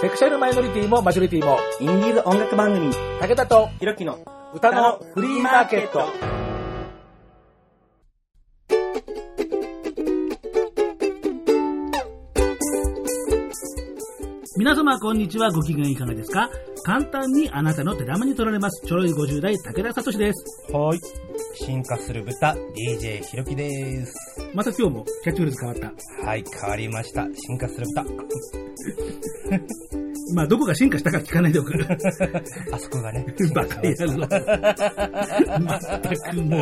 セクシャルマイノリティもマジョリティも、インディーズ音楽番組、武田とひろきの歌のフリーマーケット。皆様こんにちはご機嫌いかがですか？簡単にあなたの手玉に取られますちょろい50代武田聡ですはい。進化する豚、DJ ひろきです。また今日もキャッチフレーズ変わったはい、変わりました。進化する豚。まあどこが進化したか聞かないでおく あそこがね。バカ野郎全くもう、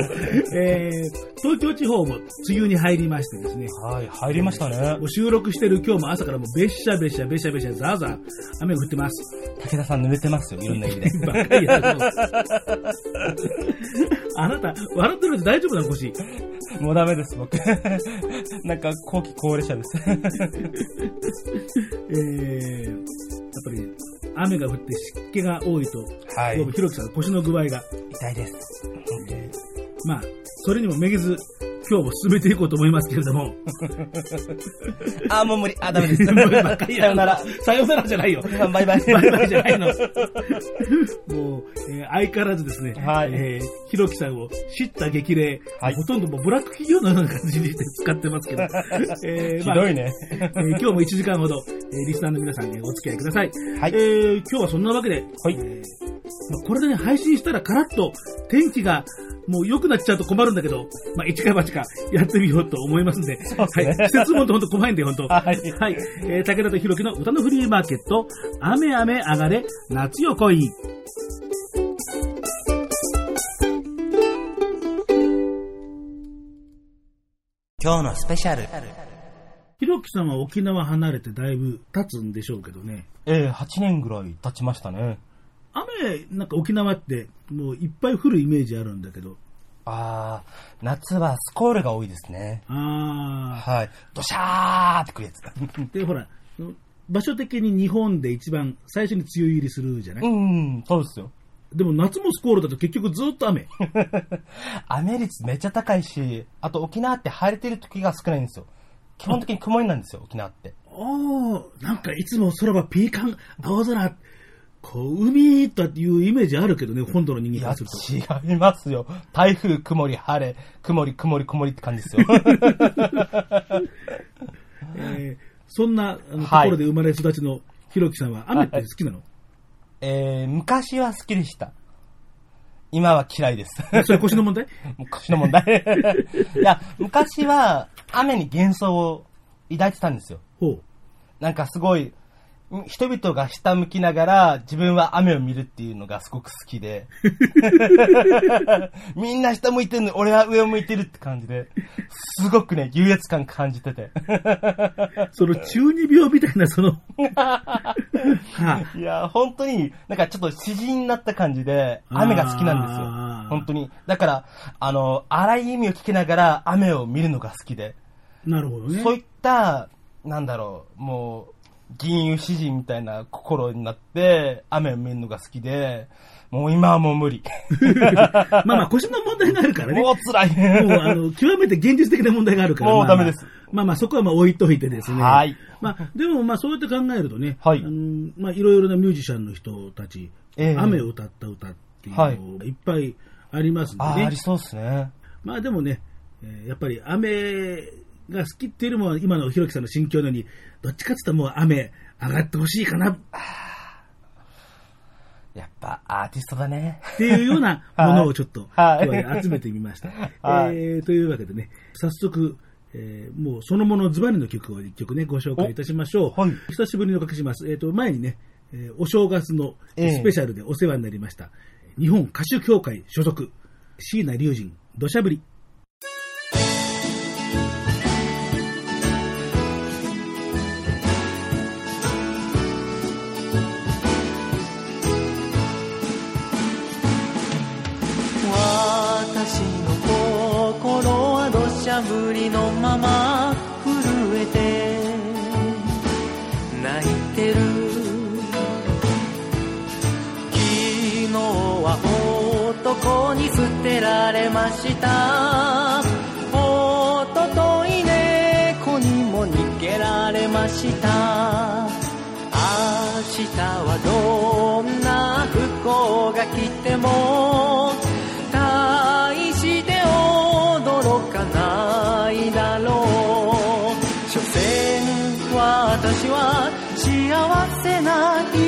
えー、東京地方も梅雨に入りましてですねはい、入りましたねも。う収録してる今日も朝からもうべっしゃべしゃべしゃべしゃザーザー雨が降ってます武田さん濡れてますよ、いろんな意味で。バカ野郎あなた笑ってるんで大丈夫なの腰？もうダメです、僕。なんか、後期高齢者です。えー、ぱり雨が降って湿気が多いと、はいひろきさんの腰の具合が、痛いです。まあ、それにもめげず、今日も進めていこうと思いますけれども、あ、もう無理。あ、ダメです。さよなら。さよならじゃないよ。バイバイ。バイバイじゃないの。もう、えー相変わらずですね、はいえーひろきさんを知った激励、はいほとんどもうブラック企業のような感じにして使ってますけど、えーひどいね。えー今日も1時間ほど、えーリスナーの皆さんにお付き合いください。はいえー今日はそんなわけで、はいえーまあこれでね、配信したらカラッと天気がもう良くなっちゃうと困るんだけど、まあ、一か八かやってみようと思いますんで、うですねはい。季節もんと本当怖いんで、本当。はいはい。えー武田とひろきの歌のフリーマーケット、雨雨上がれ、夏よ来い。今日のスペシャル。ひろきさんは沖縄離れてだいぶ経つんでしょうけどね。ええ8年ぐらい経ちましたね。雨、なんか沖縄ってもういっぱい降るイメージあるんだけど。あー、夏はスコールが多いですね。あはい。ドシャーってくるやつ。ー。で、ほら、場所的に日本で一番最初に梅雨入りするじゃない、うん、そうですよ。でも夏もスコールだと結局ずっと雨。雨率めっちゃ高いし、あと沖縄って晴れてる時が少ないんですよ。基本的に曇りなんですよ、沖縄って。ああ、なんかいつも空はピーカン、青空、こう、海というイメージあるけどね、本土の人間からすると。、違いますよ。台風、曇り、晴れ、曇り、曇り、曇りって感じですよ。えーそんなあのとはいころで生まれ育ちのひろきさんは雨って好きなの、えー、昔は好きでした。今は嫌いです。それ腰の問題？昔の問題。いや、昔は雨に幻想を抱いてたんですよ。ほう。なんかすごい、ん人々が下向きながら自分は雨を見るっていうのがすごく好きで。みんな下向いてるのに俺は上を向いてるって感じで、すごくね、優越感感じてて。その中二病みたいな、その、はあ、いや、本当に、なんかちょっと詩人になった感じで、雨が好きなんですあよー。本当に。だから、あの、荒い意味を聞きながら雨を見るのが好きで。なるほどね。そういった、なんだろう、もう、銀融詩人みたいな心になって、雨を見るのが好きで、もう今はもう無理。まあまあ腰の問題があるからね。もう辛い。もう、あの、極めて現実的な問題があるから。もうダメですまあまあ、そこはまあ置いといてですね。はい。まあ、でもまあ、そうやって考えるとね、はいあの、まあ、いろいろなミュージシャンの人たち、ええ雨を歌った歌っていうのはいがいっぱいありますんであー、ね。ありそうですね。まあでもね、えーやっぱり雨が好きっていうのも今のひろきさんの心境のように、どっちかって言ったらもう雨上がってほしいかなっやっぱアーティストだね。ていうようなものをちょっとはい今日は集めてみました。はいえーというわけでね、早速、えーもうそのものズバリの曲を一曲ね、ご紹介いたしましょう。はい久しぶりにおかけします。えっ、と、前にね、えーお正月のええスペシャルでお世話になりました、日本歌手協会所属、椎名隆人、土砂降り。砂降りのまま震えて泣いてる。昨日は男に捨てられました。おととい猫にも逃げられました。明はどんな不幸が来ても幸せ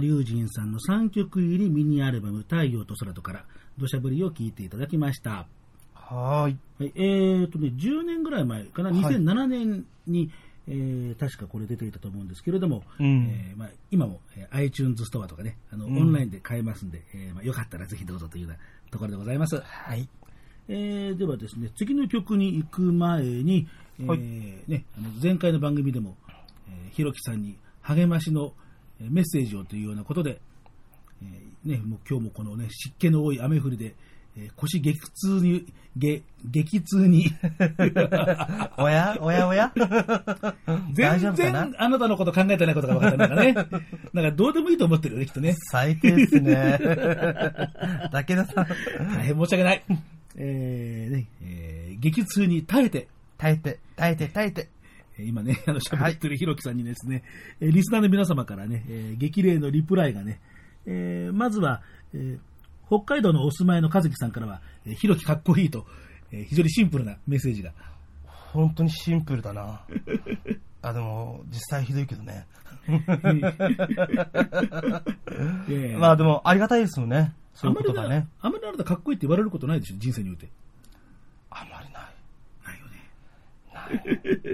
龍神さんの3曲入りミニアルバム「太陽と空とから土砂降り」を聴いていただきました。はーい。はい、えーとね、10年ぐらい前かな、はい2007年に、えー確かこれ出ていたと思うんですけれども、うんえーまあ、今も、えー iTunes ストアとかね、あの、うんオンラインで買えますんで、えーまあ、よかったらぜひどうぞというようなところでございます。はい。えーではですね、次の曲に行く前に、えーはいね、あの前回の番組でも、えーひろきさんに励ましのえーメッセージをというようなことで、えーね、もう今日もこのね、湿気の多い雨降りで、えー腰激痛に、げ激痛に、おやおやおや？大丈全然あなたのこと考えてないことが分かったなんかね。なんかどうでもいいと思ってるよね、きっとね。最低ですね。武田さん。大変申し訳ない。えーね、えー激痛に耐えて、耐えて、耐えて、耐えて。えー今ね、あの、喋ってるひろきさんにですね、えーリスナーの皆様からね、えー激励のリプライがね、えーまずは、えー北海道のお住まいの和樹さんからは、えーひろきかっこいいと、えー非常にシンプルなメッセージが。本当にシンプルだな。あ、でも、実際ひどいけどね。えー まあでも、ありがたいですよね。そういうことがあんまりね。あんまりあなたかっこいいって言われることないでしょ、人生において。あんまりない。ないよ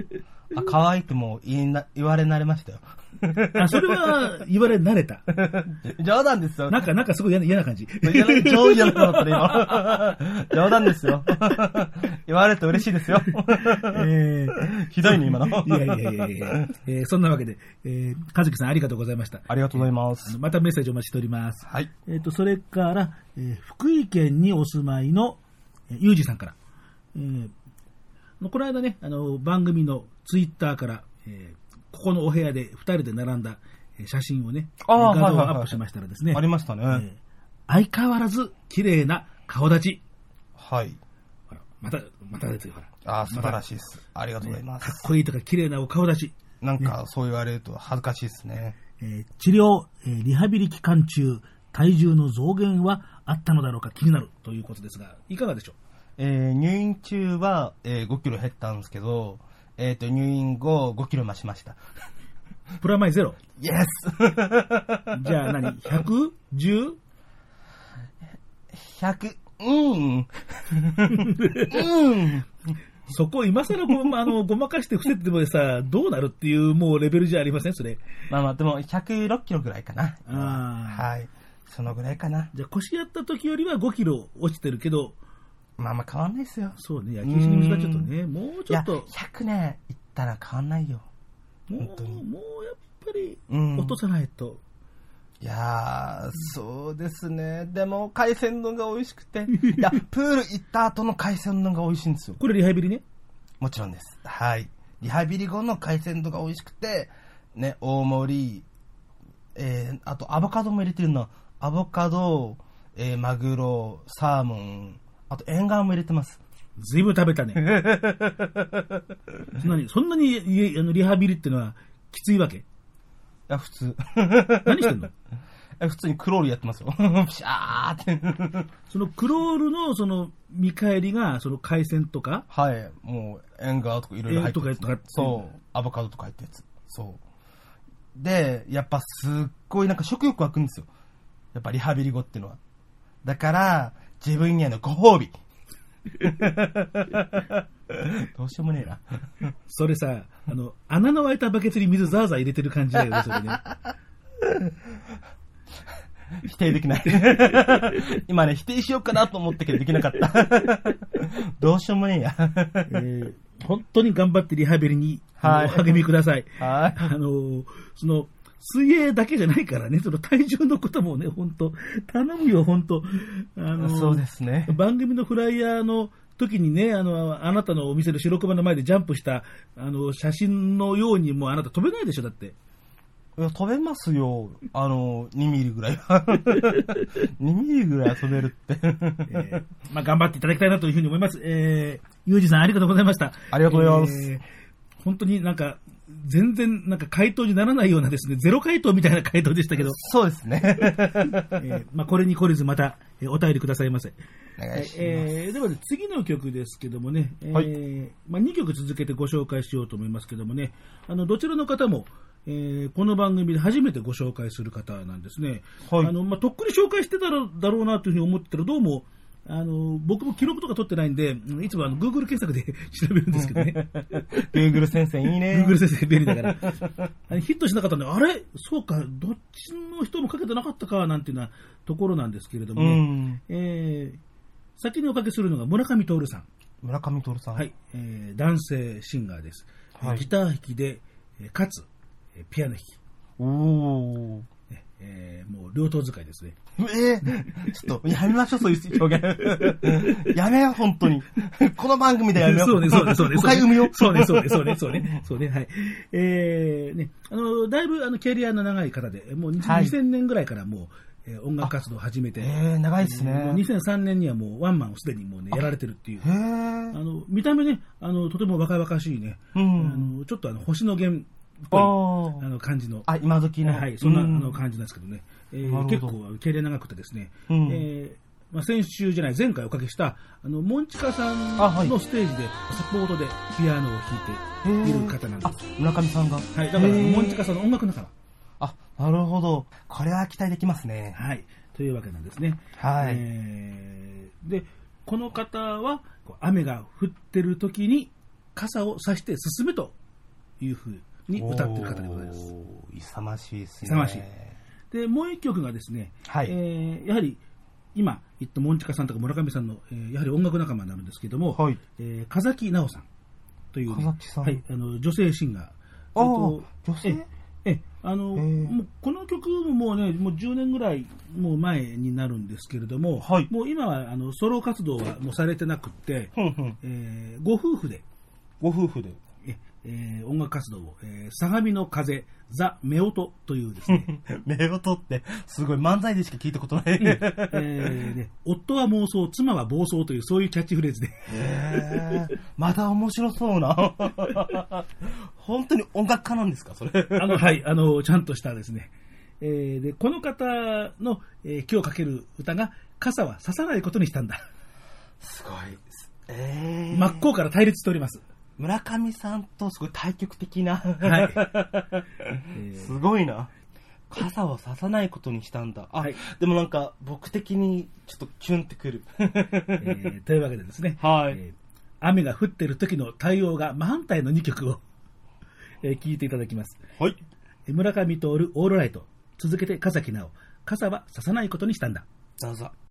ね。あ、可愛いってもう言いな言われ慣れましたよ。あ、それは言われ慣れた。冗談ですよ。なんか、なんかすごい嫌な嫌な感じ。超嫌なことだったね、今。冗談ですよ。言われると嬉しいですよ。えーひどいね、今の。いやいやいやいやいや、えーそんなわけで、えー、和樹さんありがとうございました。ありがとうございまあすの。またメッセージお待ちしております。はい。えっ、と、それから、えー福井県にお住まいの、えーゆうじさんから、えーこの間ね、あの、番組のツイッターから、えーここのお部屋で二人で並んだえー写真をね、画像をアップしましたらですね、ありましたね。えー相変わらず綺麗な顔立ち。はい。また、またですよ、ほら。あー素晴らしいです。ありがとうございまかっす。こいいとか綺麗なお顔立ち。なんか、そう言われると恥ずかしいですね。えー治療、えーリハビリ期間中、体重の増減はあったのだろうか気になるということですが、いかがでしょう？えー入院中は、えー5キロ減ったんですけど、えっ、と、入院後5キロ増しました。プラマイゼロ？イエスじゃあ何 ?110? 100、うん。うん。そこ今更ご,、まあのごまかして伏せてもさ、どうなるっていうもうレベルじゃありません、それ。まあまあ、でも106キロぐらいかな。あーはい。そのぐらいかな。じゃあ腰やった時よりは5キロ落ちてるけど、まあまあ変わんないですよ。そうね、焼き石に水はちょっとね、もうちょっと、100ね、いったら変わんないよ。もう、もうやっぱりうん落とさないと。いやー、そうですね。でも、海鮮丼が美味しくて。いや、プール行った後の海鮮丼が美味しいんですよ。これリハビリね？もちろんです。はい。リハビリ後の海鮮丼が美味しくて、ね、大盛り、えー、あとアボカドも入れてるの。アボカド、えー、マグロ、サーモン、あと縁側も入れてます。ずいぶん食べたね。そんなに、そんなにいあのリハビリってのはきついわけ？いや、普通。何してんの？え普通にクロールやってますよ。ピシャーって。そのクロールのその見返りが、その海鮮とか、はい。もう、縁側とかいろいろ入ってるやつえーとかとかそう。アボカドとか入ったやつ。そう。で、やっぱすっごいなんか食欲湧くんですよ。やっぱリハビリ後っていうのは。だから、自分へのご褒美。どうしようもねえな。それさ、あの、穴の開いたバケツに水ザーザー入れてる感じだよね、それね。否定できない。今ね、否定しようかなと思ったけどできなかった。どうしようもねえや。えー本当に頑張ってリハビリに、はいお励みください。はい。あのーその、水泳だけじゃないからね、その体重のこともね、本当頼むよ、本当あのーそうですね。番組のフライヤーの時にね、あの、あなたのお店の白熊の前でジャンプした、あの、写真のようにもうあなた飛べないでしょ、だって。いや、飛べますよ。あの、2ミリぐらいは。2ミリぐらいは飛べるって。えーまあ、頑張っていただきたいなというふうに思います。えー、ゆうじさんありがとうございました。ありがとうございますえー本当になんか、全然なんか回答にならないようなですね、ゼロ回答みたいな回答でしたけど、そうですね。えーまあ、これに懲りずまた、えーお便りくださいませ。お願いします。えーではね、次の曲ですけどもね、えーはいまあ、2曲続けてご紹介しようと思いますけどもね、あのどちらの方も、えーこの番組で初めてご紹介する方なんですね。はいあのまあ、とっくに紹介してたらだろうなというふうに思ってたら、どうも、あの僕も記録とか取ってないんで、いつもあの Google 検索で 調べるんですけどね。Google 先生いいね。Google 先生便利だから。ヒットしなかったんで、あれ？そうか、どっちの人もかけてなかったか、なんていうようなところなんですけれどもうね。ん。えー先におかけするのが村上徹さん。村上徹さん。はい、えー男性シンガーです。はいギター弾きで、えーかつ、えーピアノ弾き。おえーもう両党使いですね。えー、ちょっと、やめましょう、そういう表現。やめよう、本当に。この番組でやめよう。そうね、そうね、そうね。誤解生むよ。そうね、そうね、そうね、そうね、そうね、はい。えー、ね、あの、だいぶ、あの、キャリアの長い方で、もうはい2000年ぐらいからもう、えー音楽活動を始めて、えー、長いですね。もう2003年にはもうワンマンをすでにもうね、やられてるっていう。あの、見た目ね、あの、とても若々しいね、うあん。の、ちょっとあの、星野源っぽい、あの、感じの、あ、今時の。はい、そんなあうの感じなんですけどね、えー結構、キャリア長くてですね、うんえーまあ、先週じゃない、前回おかけした、あの、モンチカさんのステージでサポートでピアノを弾いている方なんであす。、村上さんが。はい、だから、モンチカさんの音楽仲間。あ、なるほど。これは期待できますね。はい、というわけなんですね。はいえーで、この方は、雨が降ってる時に傘を差して進めというふうに歌ってる方でございます。勇ましいですね。勇ましいで、もう一曲がですね、はいえーやはり今言ったモンチカさんとか村上さんの、えーやはり音楽仲間になるんですけども、はいえー風木直さんという、ねはい、あの女性シンガー。あと女性？ええあのもうこの曲ももうね、もう10年ぐらいもう前になるんですけれども、はいもう今はあのソロ活動はもうされてなくって、ふんふん。えーご夫婦で、ご夫婦で。ええー音楽活動を、えー相模の風、ザ・夫婦というですね、目を取って、すごい漫才でしか聞いたことない。えーね、夫は妄想、妻は暴走という、そういうキャッチフレーズで、へーまた面白そうな。本当に音楽家なんですか、それ？あの、はい、あの、ちゃんとしたですね、えーで、この方の、えー今日かける歌が、傘は刺さないことにしたんだ。すごい。えー真っ向から対立しております。村上さんとすごい対極的な。はい。えーすごいな。傘を刺さないことにしたんだ。あ、はいでもなんか僕的にちょっとキュンってくる。えーというわけでですね、はいえー雨が降ってる時の対応が真反対の2曲を、えー聞いていただきます。はい。えー村上徹オールライト、続けて笠木直、傘は刺さないことにしたんだ。どう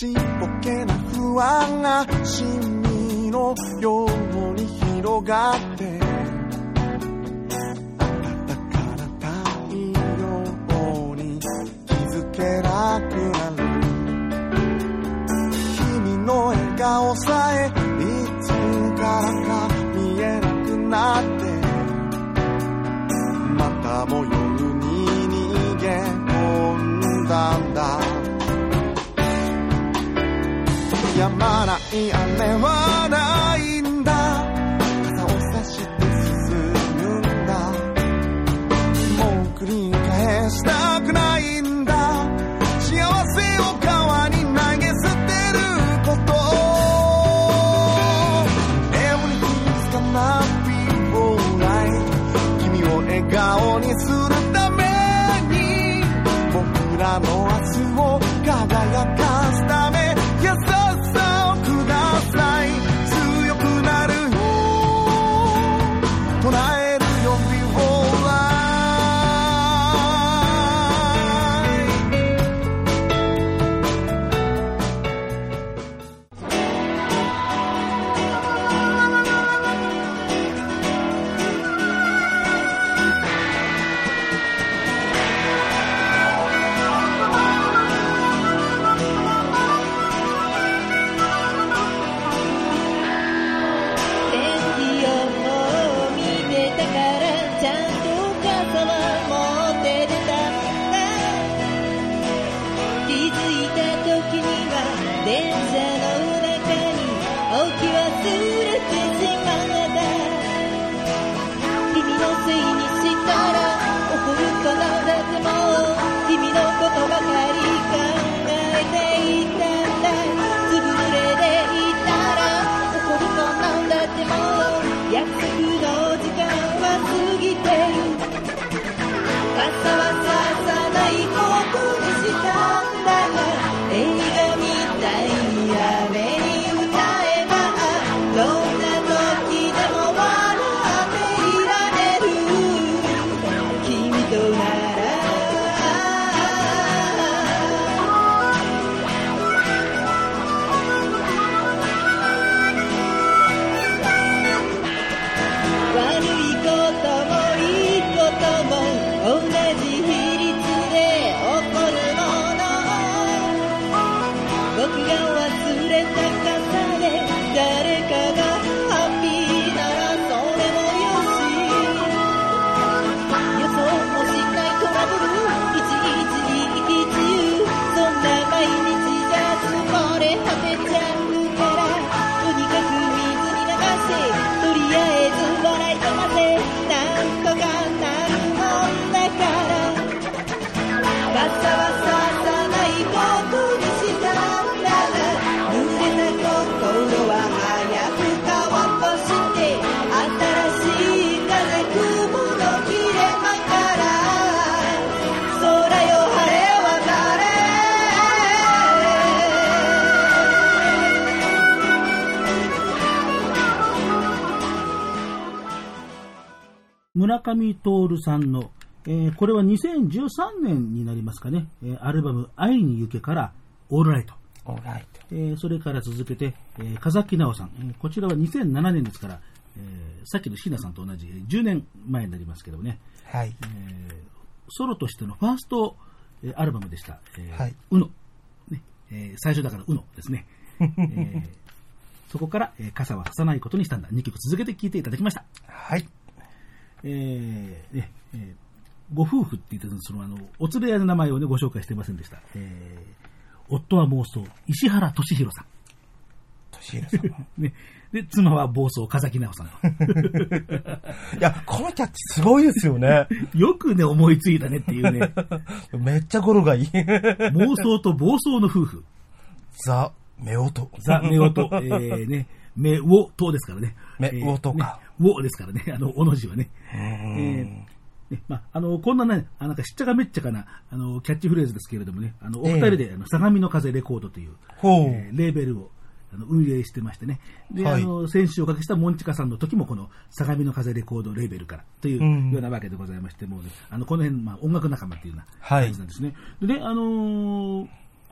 ちっぽけな不安がシミのように広がって暖かな太陽に気づけなくなる。君の笑顔さえ止ま僕が村上徹さんの、えーこれは2013年になりますかね、えーアルバム「愛に行け」から「オールライト」オーライト。えーそれから続けて、えー風木直さん、えーこちらは2007年ですから、えーさっきの椎名さんと同じえー10年前になりますけどね、はい。えーソロとしてのファースト、えーアルバムでした、えーはい。うの、ね。えー最初だからうのですね、えーそこから、えー傘はささないことにしたんだ。2曲続けて聴いていただきました、はい。えーねえーご夫婦って言ってたそのあのお連れ合いの名前を、ね、ご紹介していませんでした、えー夫は妄想石原俊弘さんとしひろさんは。ね。で、妻は暴走、風木直さん。いや、このキャッチすごいですよね。よくね、思いついたねっていうね。めっちゃ語呂がいい。妄想と暴走の夫婦。ザ・メオト。ザ・メオと、えー、ね、メオトですからね。メえーオトかねウォですからね、あの、おの字はね。えーねまあ、あの、こんなね、あなんかしっちゃかめっちゃかな、あの、キャッチフレーズですけれどもね、あの、お二人で、あの、相模の風レコードという。えーレーベルを、あの運営してましてね。で、はいあの、先週おかけしたモンチカさんの時もこの相模の風レコードレーベルからといううんようなわけでございまして、もうね、あの、この辺、まあ、音楽仲間っていうようなはい感じなんですね。でね、あのー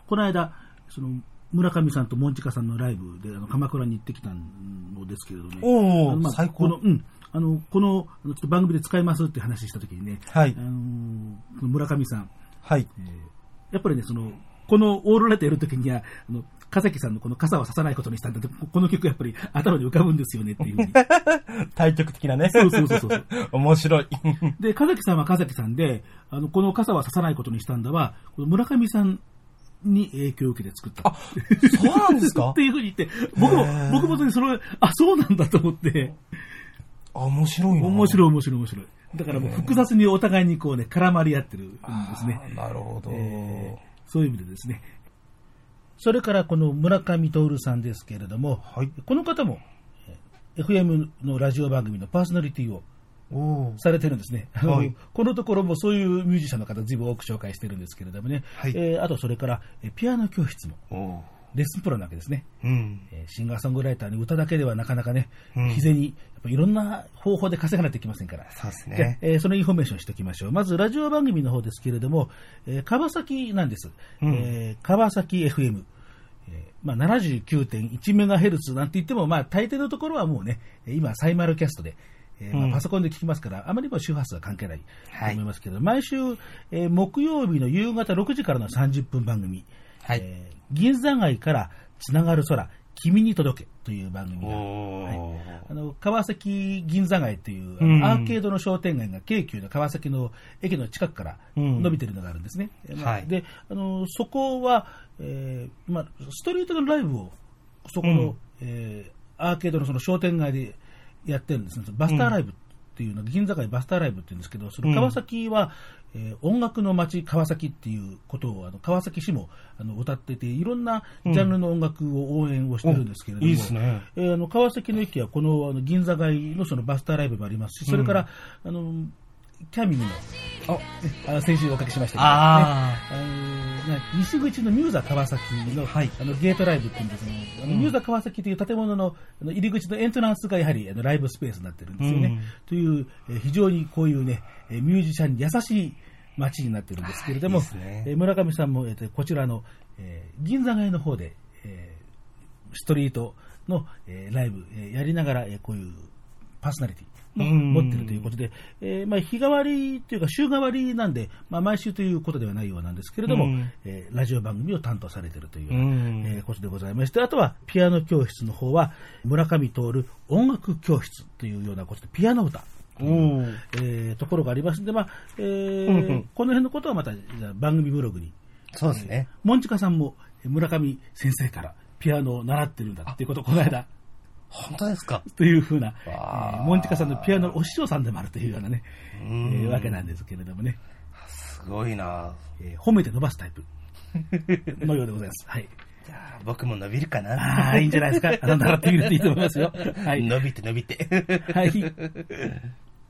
この間、その、村上さんとモンチカさんのライブで、あの、鎌倉に行ってきたのですけれどね。おまあ最高この、うん。あの、この、ちょっと番組で使いますって話した時にね、はいあの村上さん、はい。えーやっぱりね、その、このオールライトやるときには、あの、笠木さんのこの傘をささないことにしたんだって、ここの曲やっぱり頭に浮かぶんですよねっていうふうに。対極的なね。そうそうそうそう。面白い。で、笠木さんは笠木さんで、あの、この傘はささないことにしたんだは、村上さんに影響を受けて作った。あ、そうなんですか？っていうふうに言って、僕も僕もねそれ、あ、そうなんだと思って、あ、面白いな。面白い面白い面白い。だからもう複雑にお互いにこうね、絡まり合ってるんですね。あなるほど。えーそういう意味でですね。それからこの村上徹さんですけれども、はいこの方も、えー FM のラジオ番組のパーソナリティをされてるんですね。はい このところもそういうミュージシャンの方、ずいぶん多く紹介してるんですけれどもね。はいえーあと、それから、えーピアノ教室も、レッスンプロなわけですね。うん。えーシンガーソングライターに歌だけではなかなかね、うん日銭、やっぱいろんな方法で稼がないといけませんから。そうですでね。えーそのインフォメーションしておきましょう。まず、ラジオ番組の方ですけれども、えー川崎なんです。うんえー川崎 FM。えーまあ、79.1メガヘルツなんて言っても、まあ、大抵のところはもうね、えー今、サイマルキャストで、えーまあうんパソコンで聞きますから、あまりも周波数は関係ないとはい。思いますけど、毎週、えー木曜日の夕方6時からの30分番組、はい。えー銀座街からつながる空、君に届けという番組が、おー。あの川崎銀座街っていう、アーケードの商店街が京急の川崎の駅の近くからうん。伸びてるのがあるんですね。えまあはい。であのそこは、えーまあ、ストリートのライブをそこの、うん。えーアーケードのその商店街でやってるんですね。バスターライブっていうの、銀座街バスターライブっていうんですけど、その川崎は、えー音楽の街川崎っていうことをあの川崎市もあの歌ってて、いろんなジャンルの音楽を応援をしてるんですけれども、えーあの川崎の駅はこのあの銀座街のそのバスターライブもありますし、それから、あのキャミの、ああ先週おかけしましたけど、ね、あ西口のミューザ川崎の,、はい。あのゲートライブっていうんですけど、あのミューザ川崎という建物のあの入り口のエントランスがやはりあのライブスペースになってるんですよね。という、えー非常にこういうね、えーミュージシャンに優しい街になってるんですけれども、いね。えー村上さんも、えこちらの、えー銀座街の方で、えーストリートの、えーライブ、えーやりながら、えーこういうパーソナリティ持ってるということで、えーまあ、日替わりというか週替わりなんで、まあ、毎週ということではないようなんですけれども、うんえーラジオ番組を担当されているという、うんえーことでございまして、あとはピアノ教室の方は村上徹音楽教室というようなことで、ピアノ歌。おーえーところがありますので、まあえーうんうんこの辺のことはまた番組ブログにそうですね。モンチカさんも村上先生からピアノを習ってるんだっていうことをこの間、本当ですか？というふうな、えわーーモンチカさんのピアノのお師匠さんでもあるというようなね、えうんーわけなんですけれどもね、すごいなえー褒めて伸ばすタイプ のようでございます。はい。じゃあ、僕も伸びるかあな？あ、いいんじゃないですか。あの習ってみるといいと思いますよ。はい。伸びて伸びて。はい。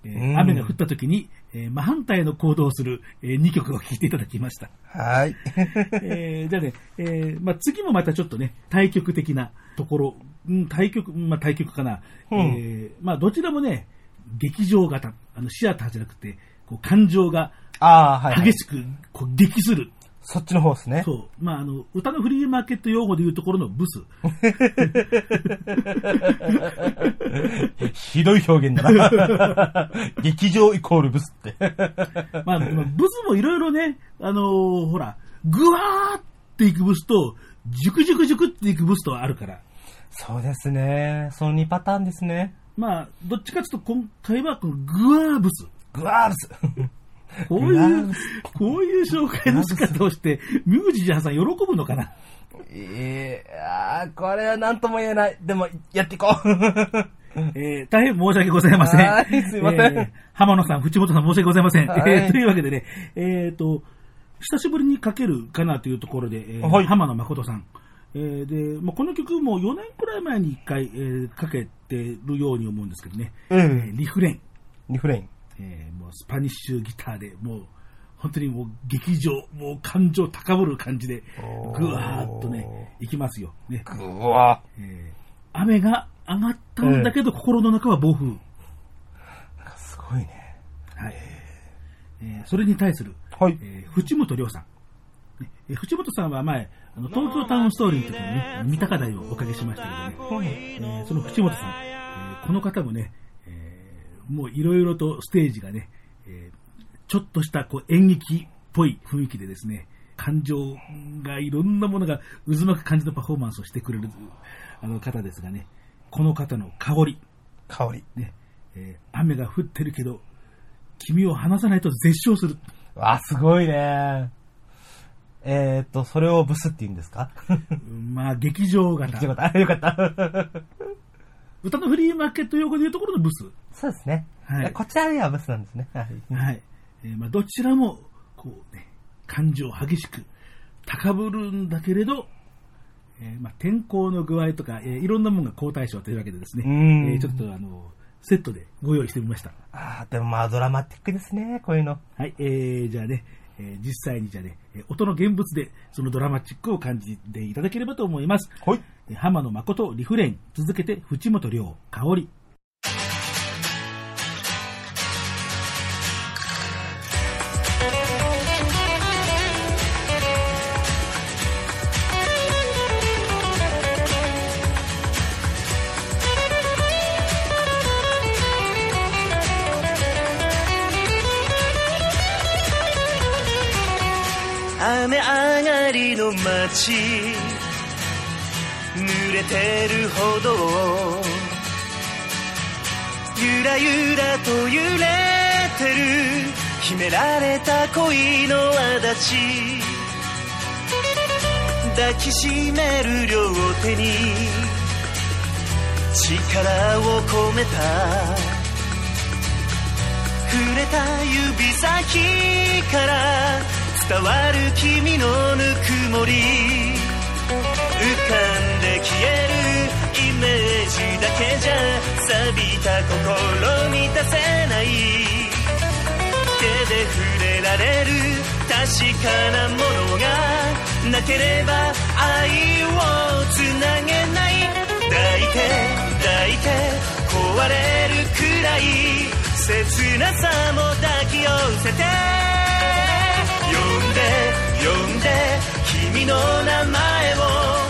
えー雨が降った時に、えー真反対の行動をする、え2曲を聴いていただきました。はい。えーじゃあね、えーまあ、次もまたちょっとね、対極的なところ、うん、対極、まあ、対極かな。うんえーまあ、どちらもね、劇場型、あの、シアターじゃなくて、こう、感情がああ、はい、はい。激しく、こう、激する。そっちの方ですね。そう。まあ、あの、歌のフリーマーケット用語でいうところのブス。ひどい表現だな。劇場イコールブスって。まあ、まあブスもいろいろね、あのーほら、ぐわーっていくブスと、ジュクジュクジュクっていくブスとあるから。そうですね。その2パターンですね。まあ、どっちかというと今回はこのグワーブス。グワーブス。こういう、こういう紹介の仕方をして、ミュージシャンさん喜ぶのかな？ええあーこれは何とも言えない。でも、やっていこう。えー大変申し訳ございません。はいすいませんえー浜野さん、淵本さん申し訳ございません。はいえーというわけでね、えっ、と、久しぶりにかけるかなというところで、えーはい浜野誠さん。えーで、まあ、この曲も4年くらい前に1回、えーかけてるように思うんですけどね、うえーリフレイン。リフレイン。えーもうスパニッシュギターで、もう、本当にもう劇場、もう感情高ぶる感じで、ぐわーっとね、いきますよ。ね。ぐわえー雨が上がったんだけど、心の中は暴風。すごいね。はい。えーそれに対する、はい。えー淵本亮さん。ねえー淵本さんは前、あの東京タウンストーリーの時にね、三鷹台をおかけしましたけどね、えーその淵本さん、えーこの方もね、えーもういろいろとステージがね、えーちょっとしたこう演劇っぽい雰囲気でですね、感情がいろんなものが渦巻く感じのパフォーマンスをしてくれるあの方ですがね、この方の香り、香り。ね、えー雨が降ってるけど、君を離さないと絶唱する。わ、すごいね。えーっと、それをブスって言うんですか？まあ、劇場型。よかった。よかった。歌のフリーマーケット用語でいうところのブス。そうですね。はいこちらではブスなんですね。はい。はい。えーまあ、どちらも、こうね、感情激しく高ぶるんだけれど、えーまあ、天候の具合とか、えーいろんなものが好対象というわけでですね、うんえーちょっとあの、セットでご用意してみました。ああ、でもまあドラマティックですね、こういうの。はい、えー、じゃあね、えー実際にじゃあね、えー音の現物でそのドラマチックを感じていただければと思います。はい。えー浜野誠リフレイン、続けて淵本亮、香り。の街濡れてるほどゆらゆらと揺れてる秘められた恋の足立。抱きしめる両手に力を込めた触れた指先から伝わる君のぬくもり。浮かんで消えるイメージだけじゃ錆びた心満たせない。手で触れられる確かなものがなければ愛をつなげない。抱いて抱いて壊れるくらい切なさも抱き寄せて呼んで呼んで君の名前を。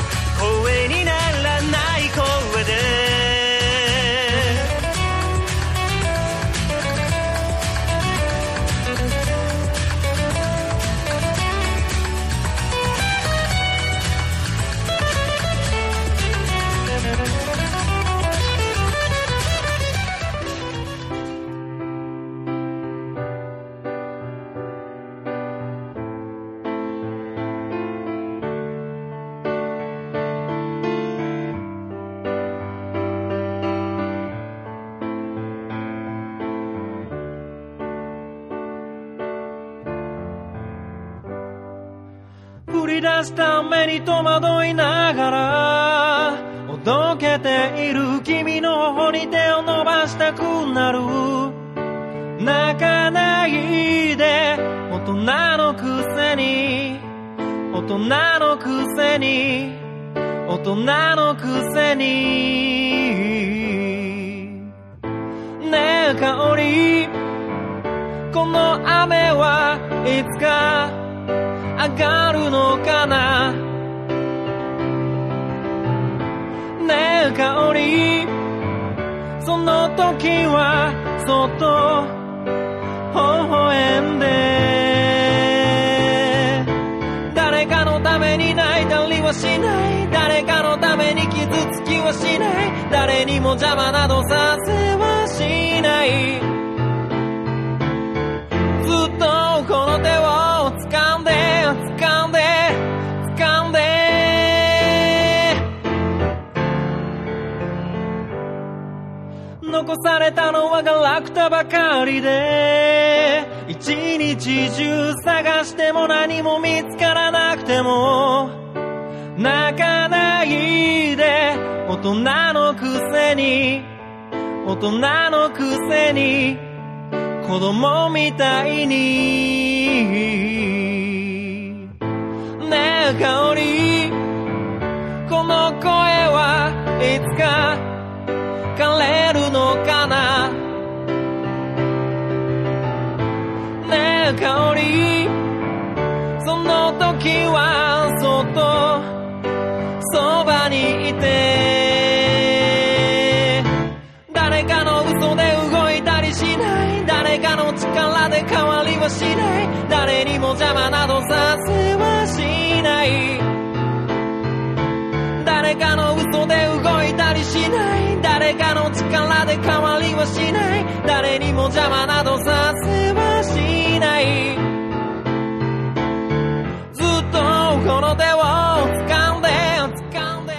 降り出すために戸惑いながらおどけている君の頬に手を伸ばしたくなる。泣かないで大人のくせに大人のくせに大人のくせに。ねえ香りこの雨はいつか上がるのかな？ねえ香り。その時はそっと微笑んで。誰かのために泣いたりはしない。誰かのために傷つきはしない。誰にも邪魔などさせはしない。ずっとこの手をされたのはガラクタばかりで一日中探しても何も見つからなくても泣かないで大人のくせに大人のくせに子供みたいに。ねえ香りこの声はいつか枯れるのかな？ねえ香りその時はそっとそばにいて。誰かの嘘で動いたりしない。誰かの力で変わりはしない。誰にも邪魔などさせはしない。誰かの嘘で動いたりしない。誰かの力で変わりはしない。誰にも邪魔などさせはしない。ずっとこの手を掴んで掴んで。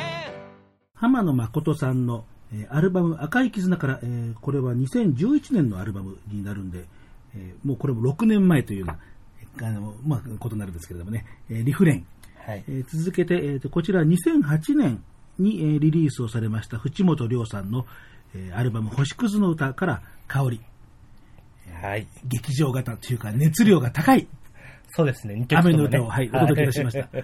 浜野誠さんの、えーアルバム赤い絆から、えーこれは2011年のアルバムになるんで、えーもうこれも6年前というような、えーあの、まあ、ことになるんですけれどもね、えーリフレイン、はい。えー続けて、えーと、こちら2008年に、えーリリースをされました淵本涼さんの、えーアルバム星屑の歌から香り。はい。劇場型というか熱量が高いそうですね、2曲ともね。雨の歌を、はい、お届けいたしました。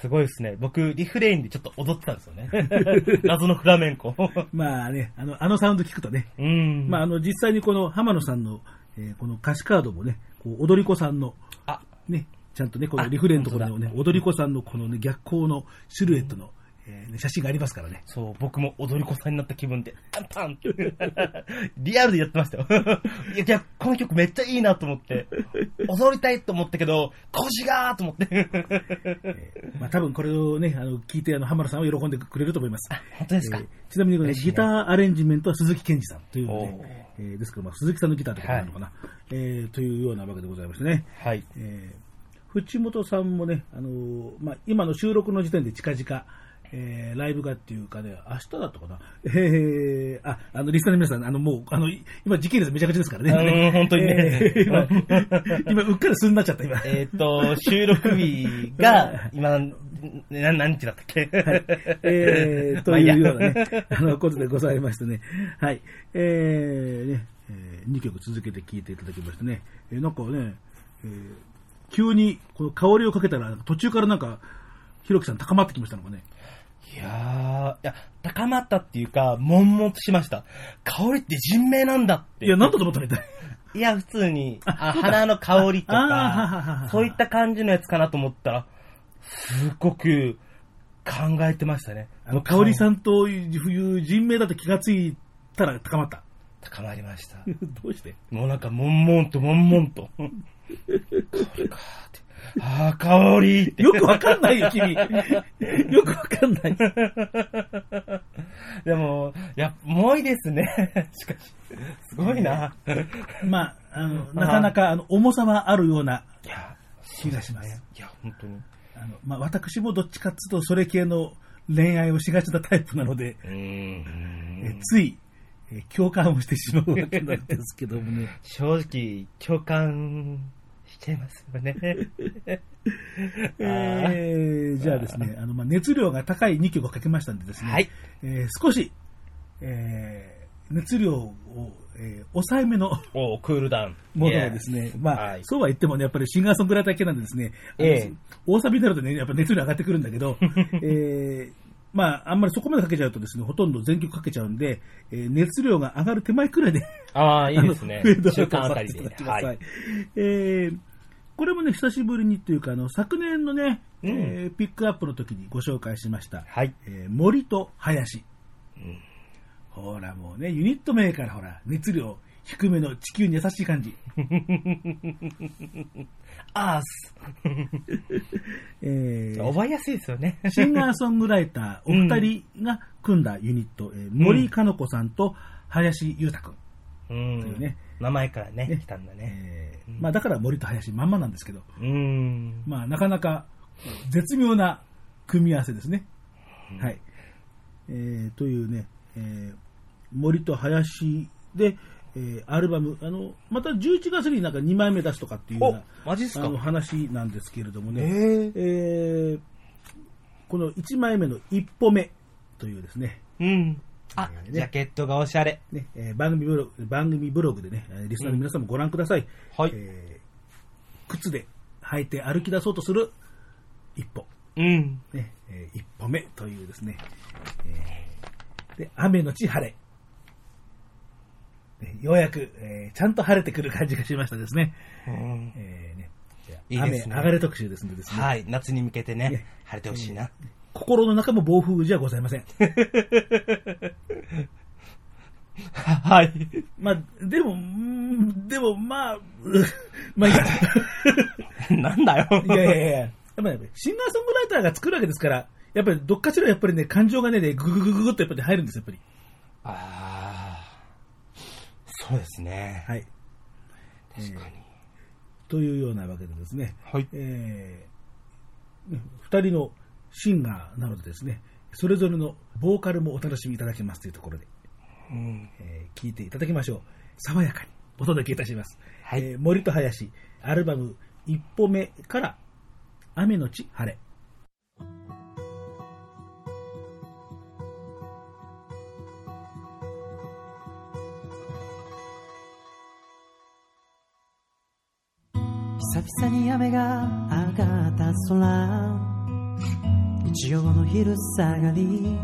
すごいですね。僕、リフレインでちょっと踊ってたんですよね。謎のフラメンコ。まあね、あの、あのサウンド聞くとね、うん。まああの、実際にこの浜野さんの、えーこの歌詞カードもね、こう踊り子さんの、あ、ね、ちゃんとね、このリフレインのところのね、踊り子さんのこのね、逆光のシルエットの、えーね写真がありますからね。そう、僕も踊り子さんになった気分で、パンパンって リアルでやってましたよ。いや、この曲めっちゃいいなと思って、踊りたいと思ったけど、腰がーと思って。まあ多分これをね、あの、聞いてあの、浜野さんは喜んでくれると思います。本当ですか、えーちなみにこれ、ねギターアレンジメントは鈴木健二さんというのでえーですから、まあ、鈴木さんのギターってことなのかな、えーというようなわけでございましてね。はい。えー淵本さんもね、あのーまあ、今の収録の時点で近々、えーライブがっていうかね、明日だったかな、えーあ、あの、リスナーの皆さん、あの、もう、あの、今時系列めちゃくちゃですからね。うん本当にねえー今、今うっかりすんなっちゃった、今。えっ、と、収録日が、今、な何日だったっけ、えー、とまあいうようなね、あの、ことでございましてね。はい。えー、ね、え2曲続けて聴いていただきましてね。えーなんかね、えー急にこの香りをかけたら、途中からなんか、ひろきさん高まってきましたのかね。いやー、いや、高まったっていうか、悶々としました。香りって人名なんだって。いや、なんだと思ったみたい。いや、普通に、あ 花の香りとか、そういった感じのやつかなと思ったら、すごく考えてましたね。あの、香りさんという人名だと気がついたら高まった。高まりました。どうして？もうなんか、悶々と悶々と。香りかーって。ああ、香りって。よくわかんないよ、君。よくわかんない。でも、いや、重いですね。しかし、すごいな。まあ、あの、なかなか、あの、重さはあるようないや、気がします。いや、本当に。あの、まあ、私もどっちかっつうと、それ系の恋愛をしがちなタイプなので、えつい、え共感をしてしまうわけなんですけどもね。正直、共感しちゃいますよね。えーじゃあですね、あの、まあ、熱量が高い2曲をかけましたんでですね、はい。えー少し、えー熱量を、えー抑えめのおうクールダウン。ものをですね、まあ、はい。そうは言ってもね、やっぱりシンガーソングライター系なんでですね、ええ。大サビになるとね、やっぱ熱量上がってくるんだけど、えーまあ、あんまりそこまでかけちゃうとですね、ほとんど全曲かけちゃうんで、えー熱量が上がる手前くらいで、ああ、いいですね。中間あたりで。はい。えーこれもね、久しぶりにっていうか、あの、昨年のね、うんえーピックアップの時にご紹介しました、はい。えー森と林。うんほら、もうね、ユニット名からほら、熱量低めの地球に優しい感じ。あーす。えー覚えやすいですよね。シンガーソングライターお二人が組んだユニット、えー森かの子さんと林裕太君。うんというね名前からね、ね来たんだね。えーまあだから森と林まんまなんですけど、うん。まあなかなか絶妙な組み合わせですね。はい。えーというね、えー森と林で、えーアルバム、あの、また11月になんか2枚目出すとかっていうようなおマジっすか？あの話なんですけれどもね、えーえーこの1枚目の一歩目というですね、うん。あ、えーねジャケットがおしゃれ。ねえー番組ブログ番組ブログでね、えーリスナーの皆さんもご覧ください。はいえー靴で履いて歩き出そうとする一歩、うん。ねえー一歩目というですね、えーで雨のち晴れ。ねようやく、えーちゃんと晴れてくる感じがしましたですね。うんえーねいいですね雨上がれ特集ですのでですね、はい。夏に向けてねね、晴れてほしいな。心の中も暴風雨じゃございません。はい。まあ、でも、でも、まあ、う まあいいや。なんだよ。いやいやいや、やっぱりシンガーソングライターが作るわけですから、やっぱりどっかしらやっぱりね、感情がね、グググググっとやっぱり入るんですよ、やっぱり。ああ。そうですね。はい。確かに。というようなわけでですね、はい。えーね二人のシンガーなのでですね、それぞれのボーカルもお楽しみいただけますというところで、うん、えー、聞いていただきましょう。爽やかにお届けいたします。はい、えー、森と林、アルバム一歩目から、雨のち晴れ。久々に雨が上がった空日曜の昼下がり。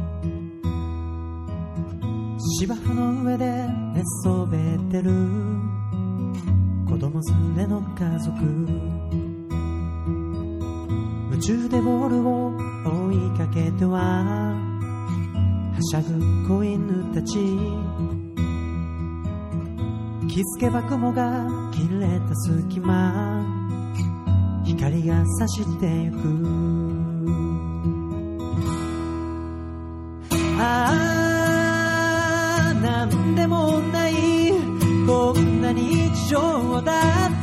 芝生の上で寝そべってる。子供連れの家族。夢中でボールを追いかけてははしゃぐ子犬たち。気づけば雲が切れた隙間光が差してゆく。ああなんでもない。こんな日常だって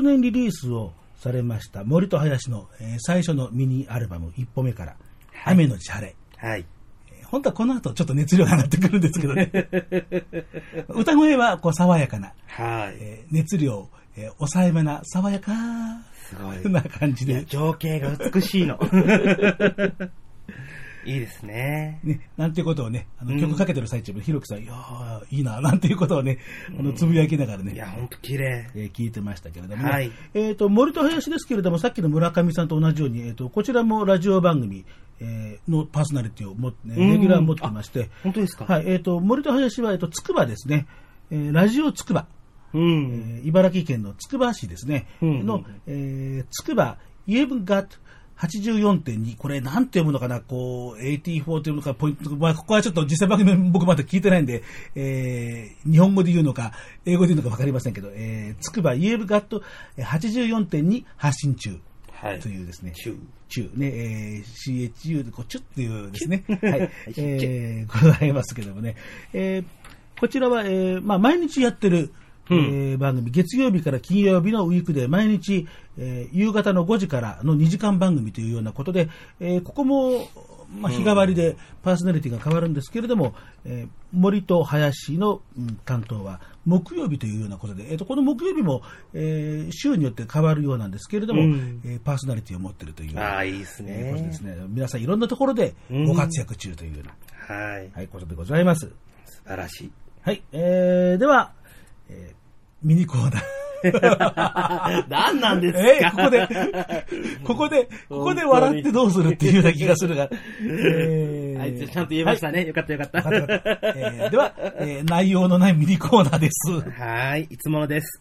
昨年リリースをされました森と林の、えー最初のミニアルバム一歩目から、雨のち晴れ。はい。えー本当はこの後ちょっと熱量が上がってくるんですけどね。歌声はこう爽やかな、はい。えー熱量、えー抑えめな爽やかすごい。な感じで、情景が美しいの。いいですね。ね、なんていうことをね、あのうん。曲かけてる最中もひろきさん、いやーいいな、なんていうことをね、あのつぶやきながらね、いや、ほんと綺麗。えー聞いてましたけれども、ね。はい。えっ、と、森と林ですけれども、さっきの村上さんと同じように、えっ、と、こちらもラジオ番組、えーのパーソナリティを持って、ね、うん。レギュラーを持ってまして、本当ですか？はい、えっ、と、森と林は、えっ、と、つくばですね、えーラジオつくば、うん。えー茨城県のつくば市ですね、うん。の、えーつくば、イエブンガット84.2、これなんて読むのかな、こう、84というのか、ポイント、まあ、ここはちょっと実際番組僕まだ聞いてないんで、えー日本語で言うのか、英語で言うのかわかりませんけど、えーつくば、イエブンガット84.2発信中。はいというですね。中中。ね、えー CHU でこう、チュっていうですね。はい。えー、ございますけどもね。えーこちらは、えーまあ、毎日やってる、えー番組、月曜日から金曜日のウィークで毎日、えー夕方の5時からの2時間番組というようなことで、えーここも、まあ、日替わりでパーソナリティが変わるんですけれども、えー森と林の、うん担当は木曜日というようなことで、えーとこの木曜日も、えー週によって変わるようなんですけれども、うんえーパーソナリティを持っているというああ、いいですえーことでね。すね。皆さんいろんなところでご活躍中というような、はい。はい、ことでございます。素晴らしい。はい、えー、では、えーミニコーナー。何なんですか？えーここで、ここで、ここで笑ってどうするっていうような気がするが、えーあいつちゃんと言えましたね。よかったよかった。はいわかったわかったえーでは、えー内容のないミニコーナーです。はい。いつものです。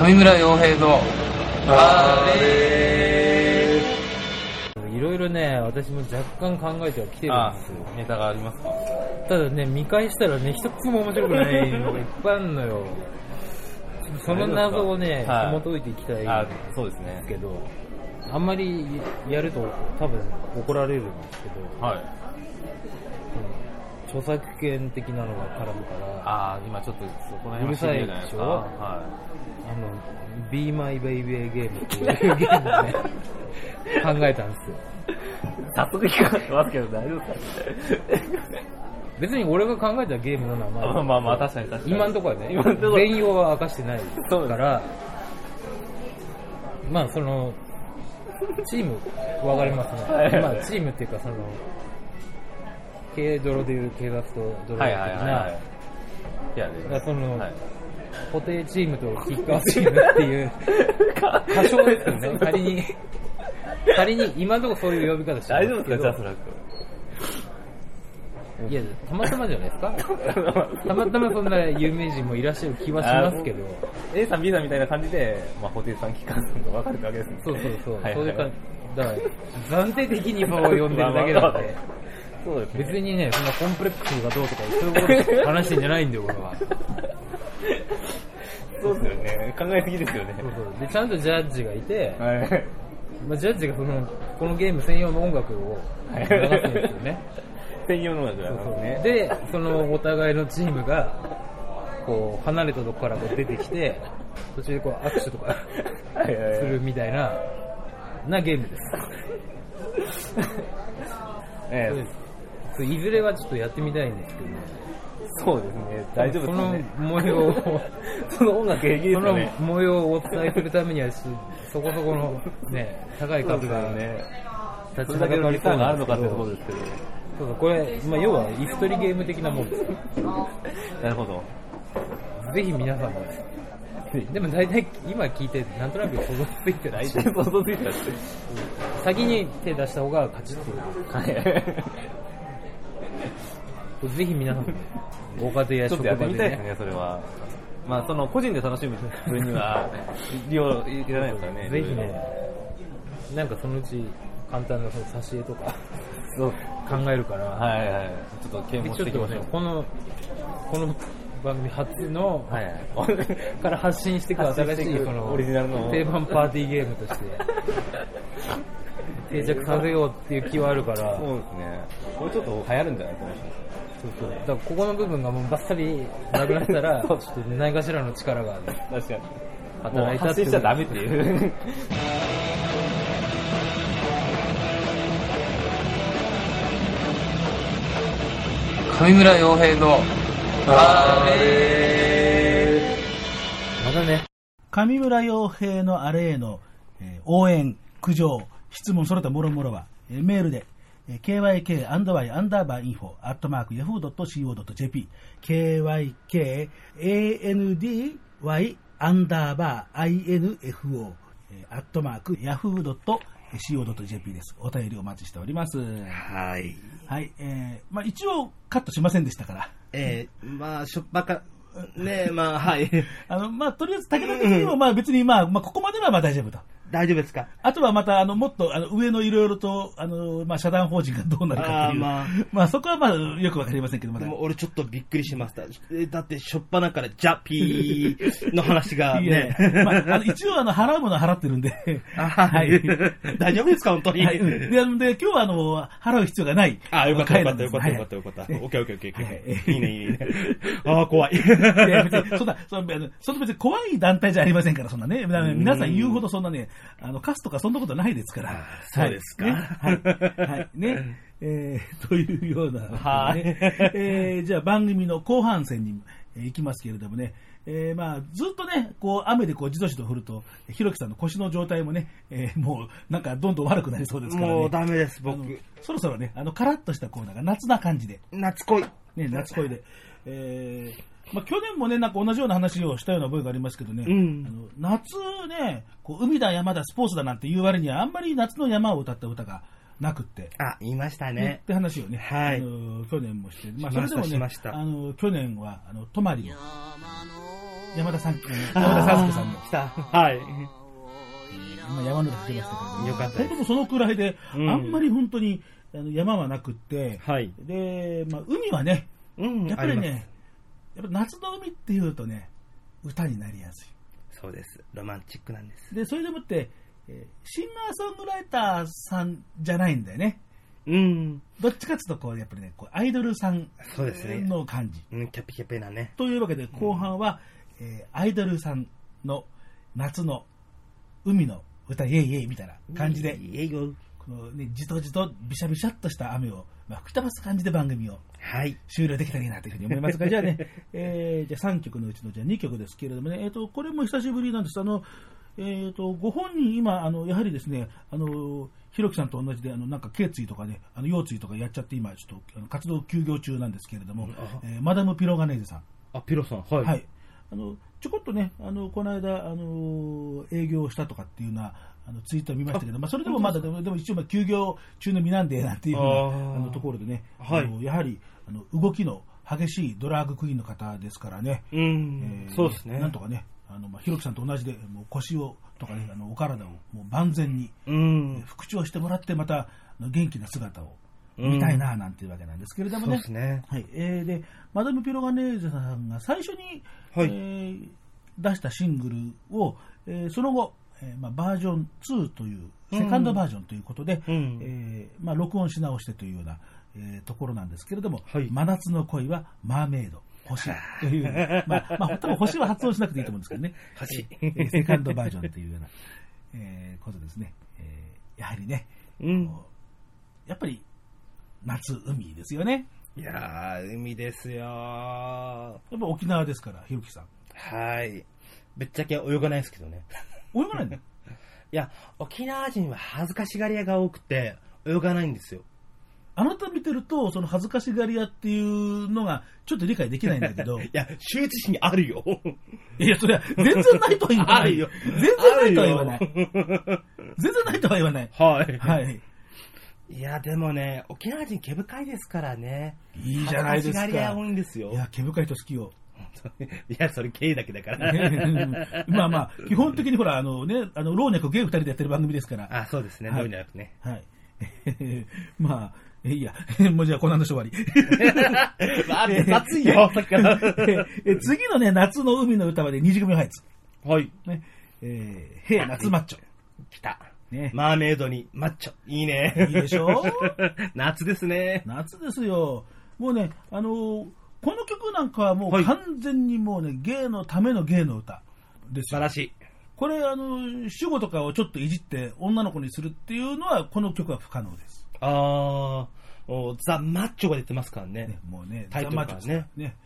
上村洋平のあれいろいろね、私も若干考えてはきてるんですよ。ネタがありますか？ただね、見返したらね、一つも面白くないのがいっぱいあるのよ。その謎をね、はい。紐解いていきたいんそうですね。すけど、あんまりやると多分怒られるんですけど、はい。著作権的なのが絡むから、ああ今ちょっとそこら辺はうるさいでしょ？はあの、Be My Baby Game っていうゲームをね、考えたんですよ。い 早速聞かれてますけど大丈夫ですか？別に俺が考えたゲームの名前。まあまあまあ確かに確かに。今んとこはね、全容は明かしてないから、まあその、チーム、わかりますね。はい。まあチームっていうかその、軽泥でいう警察と泥的はいはいはいは。ない。いやその、はい。固定チームとキッカーチームっていう、仮称ですよね。仮に、仮に今のところそういう呼び方して大丈夫ですか、ジャスラック。いや、たまたまじゃないですか？たまたまそんな有名人もいらっしゃる気はしますけど、A さん、B さんみたいな感じで、まあ、ホテルさん、機関さんと分かれたわけですね。そうそうそう、はいはいそういう感じ、だから、暫定的にそう呼んでるだけだって、そうですね。別にね、そんなコンプレックスがどうとか、そういうこと話してんじゃないんだよ、俺は。そうですよね。考えすぎですよね。そうそうで、ちゃんとジャッジがいて、はい。まあ、ジャッジがその、このゲーム専用の音楽を流すんですよね。専用のなんですね。で、そのお互いのチームが、こう、離れたとこからこう出てきて、途中でこう握手とかするみたいな、なゲームです。ええそういずれはちょっとやってみたいんですけど、そうですね。大丈夫ですかね。その模様を、その音楽平気ですその。模様をお伝えするためにはし、そこそこのね、高い数がね。立ちそれだけのリターンがあるのかってところでですけど。そうそう、これ、まあ、要は、イフトリゲーム的なもんです。なるほど。ぜひ皆さんもね。でも大体今聞いて、なんとなく想像ついてない想像ついたって。先に手出した方が勝ちっていう。はい。ぜひ皆さんもね、ご家庭やちょっとやって職場でね、みたいですね、それは。まあ、その、個人で楽しむ分には、利用いらないですからね。ぜひね、なんかそのうち簡単なその挿絵とかそう。考えるから、はいはい。ちょっと啓蒙でちょっていきましょう。ねこの、この番組初の、はいはい。から発信していく新していそのオリジナルの定番パーティーゲームとして 定着させようっていう気はあるから、そうですね。これちょっと流行るんじゃない？かな。そうそうだからここの部分がもうバッサリなくなったら、ちょっと何かしらの力がね、確かに。働いた発信しちゃダメっていう。上村洋平のあれまだね、上村洋平のあれへの、えー応援、苦情、質問、それともろもろは、えーメールで、えー kyk アンダーバイアンダーバーインフォアットマーク yahoo.co.jp kyk andy アンダーバー info えーアットマーク yahoo.co.jp です。お便りお待ちしております。はい。はい、えー、まあ一応カットしませんでしたから。えー、まあ、しょっぱか、ねまあ、はい。あの、まあ、とりあえず、武田的にも、まあ、別に、まあ、まあ、ここまでは、まあ、大丈夫と。大丈夫ですか？あとはまた、あの、もっと、あの、上のいろいろと、あの、まあ、社団法人がどうなるかっていう。まあ まあ、そこはまあ、よくわかりませんけど、まだ。俺ちょっとびっくりしました。えだって、しょっぱなからジャピーの話がね。まあ、あの一応、あの、払うものは払ってるんで。あはい。大丈夫ですか？本当に？はい。で、で今日は、あの、払う必要がない。あ、よかったよかったよかったはいよかったよかった。オッケーオッケーオッケーい。いいねいいね。ああ、怖い。いや、別に、そんな、そんそんな別に怖い団体じゃありませんから、そんなね。皆さん言うほどそんなね、あの、カスとかそんなことないですから。そうですかはい。ね。はい。ね。えー、というような、はいね。えー、じゃあ番組の後半戦にえー行きますけれどもね。えー、まあ、ずっとね、こう、雨でこう、じとじと降ると、ひろきさんの腰の状態もね、えー、もう、なんか、どんどん悪くなりそうですからね。もうダメです、僕。そろそろね、あの、カラッとしたコーナーが夏な感じで。夏恋。ね、夏恋で。えーまあ、去年もね、なんか同じような話をしたような覚えがありますけどね、うん。あの夏ね、こう海だ、山だ、スポーツだなんて言う割には、あんまり夏の山を歌った歌がなくって、あ、言いましたね。ねっ。て話をね、はい。あの去年もして、まあ、それでもねしました。あの、去年は、あの、泊まりを、山田さん、山田三助さんの、来た。はい。今山の中来てましたけど、よかったです。本当もそのくらいで、うん。あんまり本当にあの山はなくって、はい。で、まあ、海はね、うんやっぱりありね、やっぱ夏の海っていうとね、歌になりやすい。そうです。ロマンチックなんです。で、それでもって、えーシンガーソングライターさんじゃないんだよね。うん。どっちかっていうと、こう、やっぱりね、こうアイドルさんそうですねの感じ。うん、キャピキャピなね。というわけで、後半は、えーアイドルさんの夏の海の歌、イェイイェイみたいな感じで、いいよ。このね、じとじとびしゃびしゃっとした雨を、まあ、吹き飛ばす感じで番組をはい。終了できたらいいなというふうに思いますが、じゃあね、えー、じゃあ3曲のうちのじゃあ2曲ですけれどもね、えっ、と、これも久しぶりなんです。あの、えっ、と、ご本人今、あの、やはりですね、あの、ひろきさんと同じで、あの、なんか、頸椎とかね、あの、腰椎とかやっちゃって、今、ちょっと、活動休業中なんですけれども、えーマダム・ピロガネーゼさん。あ、ピロさん、はい。はい。あの、ちょこっとね、あの、この間、あの、営業したとかっていうような、あの、ツイートを見ましたけど、まあ、それでもまだ、でも、でも一応、まあ、休業中の身なんで、なんていうふうな、あの、ところでね、はい。あのやはり、あの、動きの激しいドラァグクイーンの方ですからね、うん、えーそうですね。なんとかね、あの、まあ、ひろきさんと同じで、もう腰を、とかね、あの、お体を、もう万全に、うん。復調してもらって、また、元気な姿を見たいな、なんていうわけなんですけれどもね。そうですね。はい、えー、で、マダム・ピロガネーゼさんが最初に、はい。えー出したシングルを、えーその後、えーまあ、バージョン2という、セカンドバージョンということで、うんえーまあ、録音し直してというような、えーところなんですけれども、はい真夏の恋はマーメイド。星という、まあ、まあ、多分星は発音しなくていいと思うんですけどね。星えーセカンドバージョンというような、えーことですね。えーやはりね、うん。やっぱり、夏、海ですよね。いやー、海ですよやっぱ沖縄ですから、ひろきさん。はい。ぶっちゃけ泳がないですけどね。泳がないの いや、沖縄人は恥ずかしがり屋が多くて、泳がないんですよ。あなた見てると、その恥ずかしがり屋っていうのがちょっと理解できないんだけど、いや、羞恥心あるよ。いや、それは全然ないとは言わない。あるよ全然ないとは言わない。全然ないとは言わない。はい。はい。いや、でもね、沖縄人毛深いですからね。いいじゃないですか。恥ずかしがり屋多いんですよ。いや、毛深いと好きよ。いや、それゲイだけだから。まあまあ、基本的にほら、あのね、あの、老若ゲイ二人でやってる番組ですから。あ、そうですね、はいなくね。はい。まあ、えいいや、もうじゃあこの話終わり。あ熱いよ、さっきから。え次のね、夏の海の歌はね、二次組ファイツ。はい。ね。えー、へ夏マッチョ。来た。ね。マーメイドにマッチョ。いいね。いいでしょ夏ですね。夏ですよ。もうね、あのーこの曲なんかはもはいう完全にもうね、芸のための芸の歌ですよ。素晴らしい。これ、あの、主語とかをちょっといじって女の子にするっていうのは、この曲は不可能です。あー、もうザ・マッチョが出てますからね。ね、もうね、タイトルからねザマッチョですからね。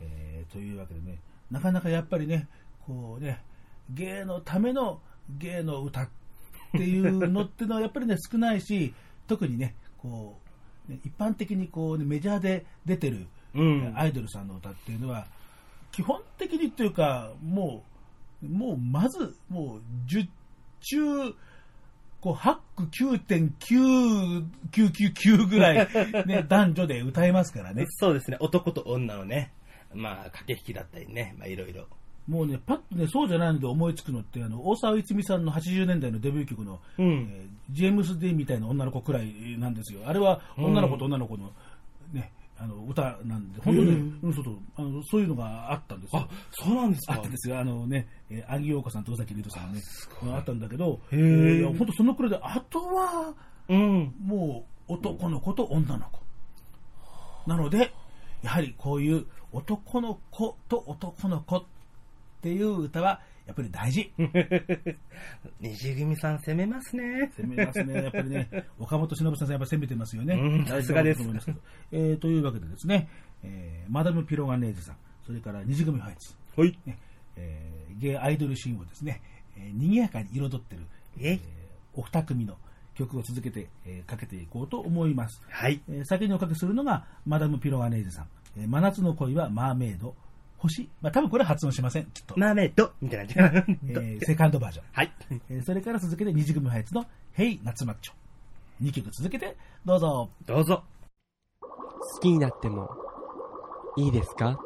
えーというわけでね、なかなかやっぱりね、こうね、芸のための芸の歌っていうのってのはやっぱりね、少ないし、特にね、こう、ね、一般的にこう、ね、メジャーで出てる、うんアイドルさんの歌っていうのは、基本的にというか、もう、もうまず、もう、10中、こう、8区9.9999ぐらい、ね、男女で歌えますからね。そうですね、男と女のね、まあ、駆け引きだったりね、まあ、いろいろ。もうね、パッとね、そうじゃないので思いつくのって、あの、大沢いつみさんの80年代のデビュー曲の、うんえージェームス・デイみたいな女の子くらいなんですよ。あれは女の子と女の子の、ね、あの、歌なんで、本当に、うんうん、そうそうあのそういうのがあったんですよ。あ、そうなんですかあったんですよ。あのね、えー、アギヨーコさんと尾崎莉斗さんのね、あったんだけど、へー本当そのくらいで、あとは、うん。もう男の子と女の子。なので、やはりこういう男の子と男の子っていう歌は、やっぱり大事。二次組さん攻めますね。攻めますね。やっぱりね、岡本忍さんやっぱ攻めてますよね。さすがです。えーというわけでですね、えーマダム・ピロガネーゼさん、それから二次組ファイツ、はい。ねえーゲイアイドルシーンをですね、えー賑やかに彩ってる、えーお二組の曲を続けて、えーかけていこうと思います。はい。えー先におかけするのが、マダム・ピロガネーゼさん。えー真夏の恋はマーメイド。星。まあ、多分これは発音しません、きっと。マーメイドみたいな感じ。えーセカンドバージョン。はい。えーそれから続けて二次組ハイツのヘイ夏マッチョ。2曲続けてどうぞ。どうぞ。好きになってもいいですか？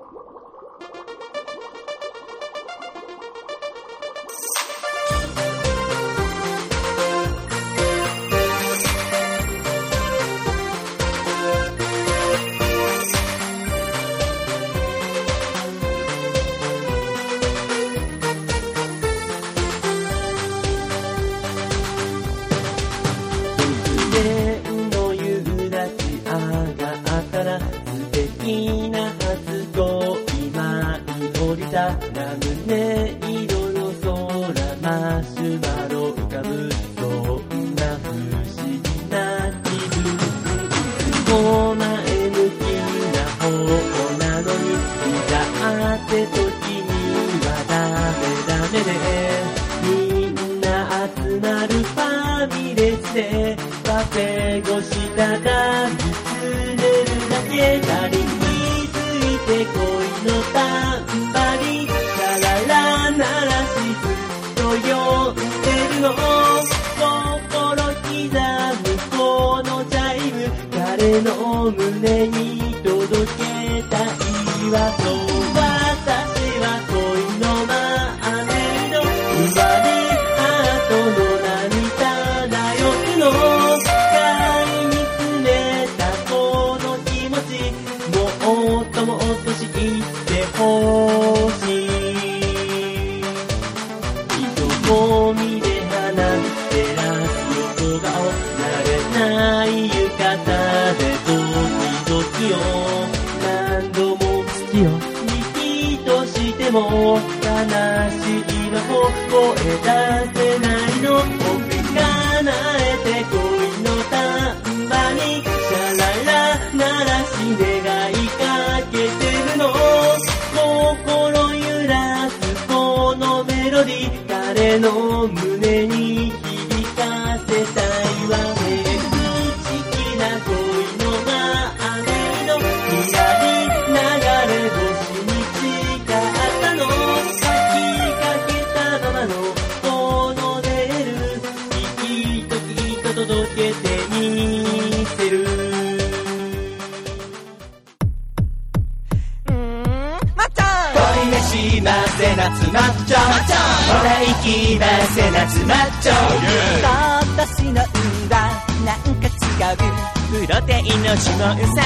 テインの指紋さ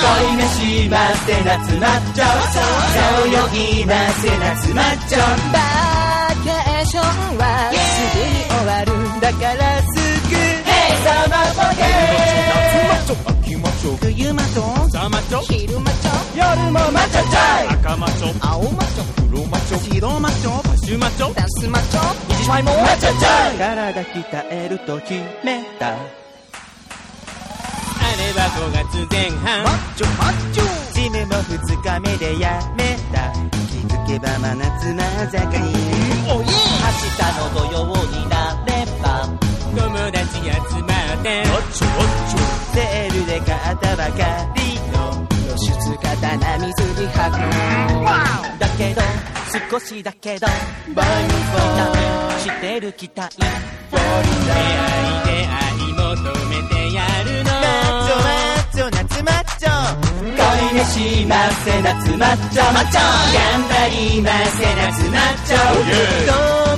恋がしませ夏マッチョそうよ今せ夏マッチョバケーションはすぐに終わるんだからすぐサマーポケ夏マッチョ秋マッチョ冬マッチョザマッチョ昼マッチョ夜もマッチョチョイ赤マッチョ青マッチョ黒マッチョ白マッチョパシュマッチョダスマッチョ一枚もマッチョチョイ体鍛えると決めたれは5月前半。マッチョマッチョ。ジムも2日目でやめた。気づけば真夏真坂におい明日の土曜になれば。友達集まって。マッチョマッチョ。セールで買ったばかりの。露出刀水に吐く。だけど少しだけどバイ期待してる期待出会い出会い求めてやる恋がしませ夏マッチョマッチョ頑張りませ夏マッチョ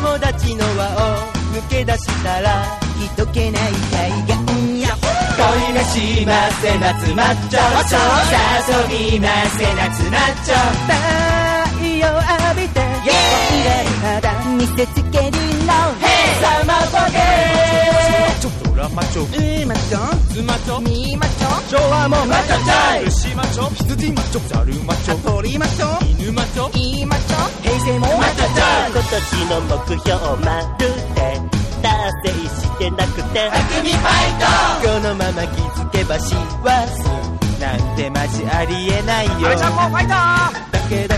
友達の輪を抜け出したら人気ない海岸や恋がしませ夏マッチョ誘びませ夏マッチョ太陽浴びて未来肌見せつけるのサマーポケちょっと。ラマチョうマッチョズマチョみマッチョ昭和もマッチョチョイ牛マチョ羊マチョザルマチョ鳥マッチョ犬マチョいいマッチョ平成もマッチョチョ今年の目標まるで。達成してなくて。匠ファイこのまま気づけば幸せなんてマジありえないよ。トファイタだけど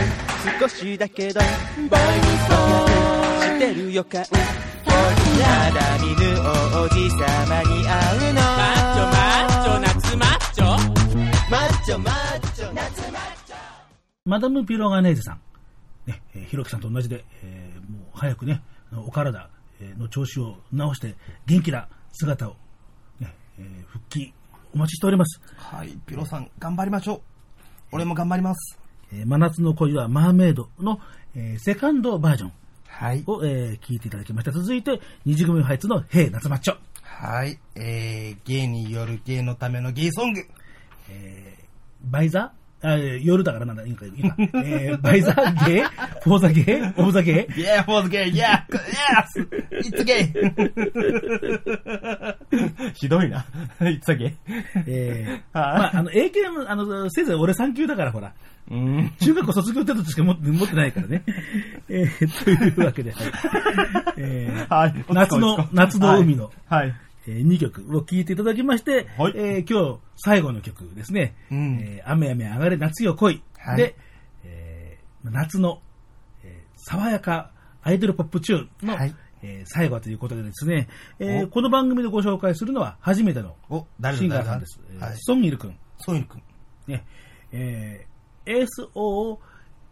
少しだけど。バイそうしてる予感まだ見ぬ王子様に会うのョマッチョ夏マッチョマダム・ピロガネーゼさん、ね、えーひろきさんと同じで、えーもう早くね、お体えーの調子を直して、元気な姿を、ねえー復帰、お待ちしております。はい、ピロさん、頑張りましょう。俺も頑張ります。えー真夏の恋はマーメイドの、えーセカンドバージョンはい。を、えー聞いていただきました。続いて、二次組ハイツのヘイ夏マッチョ。はい。えー、ゲイによるゲイのためのゲイソング。バイザー？あえー夜だからなんだ、いいか、いいか。えーバイザーゲー？フォーザゲー？オブザゲー？Yeah, for the gay, yeah, yes, it's gay. ひどいな。it's a gay. えー、まあ、あの、英検も、あの、せいぜい俺3級だから、ほら。うん。中学校卒業程度しか持って持ってないからね。えー、というわけで、はいえーはい夏の、夏の海の、はい。え2曲を聴いていただきまして、はいえー今日最後の曲ですね。うんえー雨雨上がれ夏よ来い。はいで、えー夏の、えー爽やかアイドルポップチューンの、はいえー最後ということでですね、えーおこの番組でご紹介するのは初めてのシンガーさんです。えーはい。ソンイル君。ソイル君。ね、えー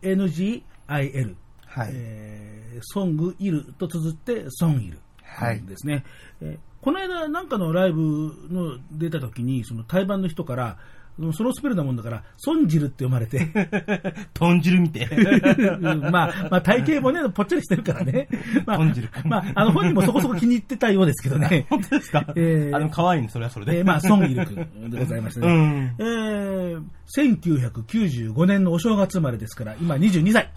S-O-N-G-I-L。はいえーソングイルと綴ってソンイル。はいですね。えーこの間なんかのライブの出た時に、その対バンの人から、そのスペルなもんだから、孫汁って読まれて。豚汁みて。うんまあ、まあ体型もね、ぽっちゃりしてるからね。まあ、まあ、あの本人もそこそこ気に入ってたようですけどね。本当ですか？えーあ、でも可愛いね、それはそれで。えーまあ、孫イル君でございましたね。うんえー、1995年のお正月生まれですから、今22歳。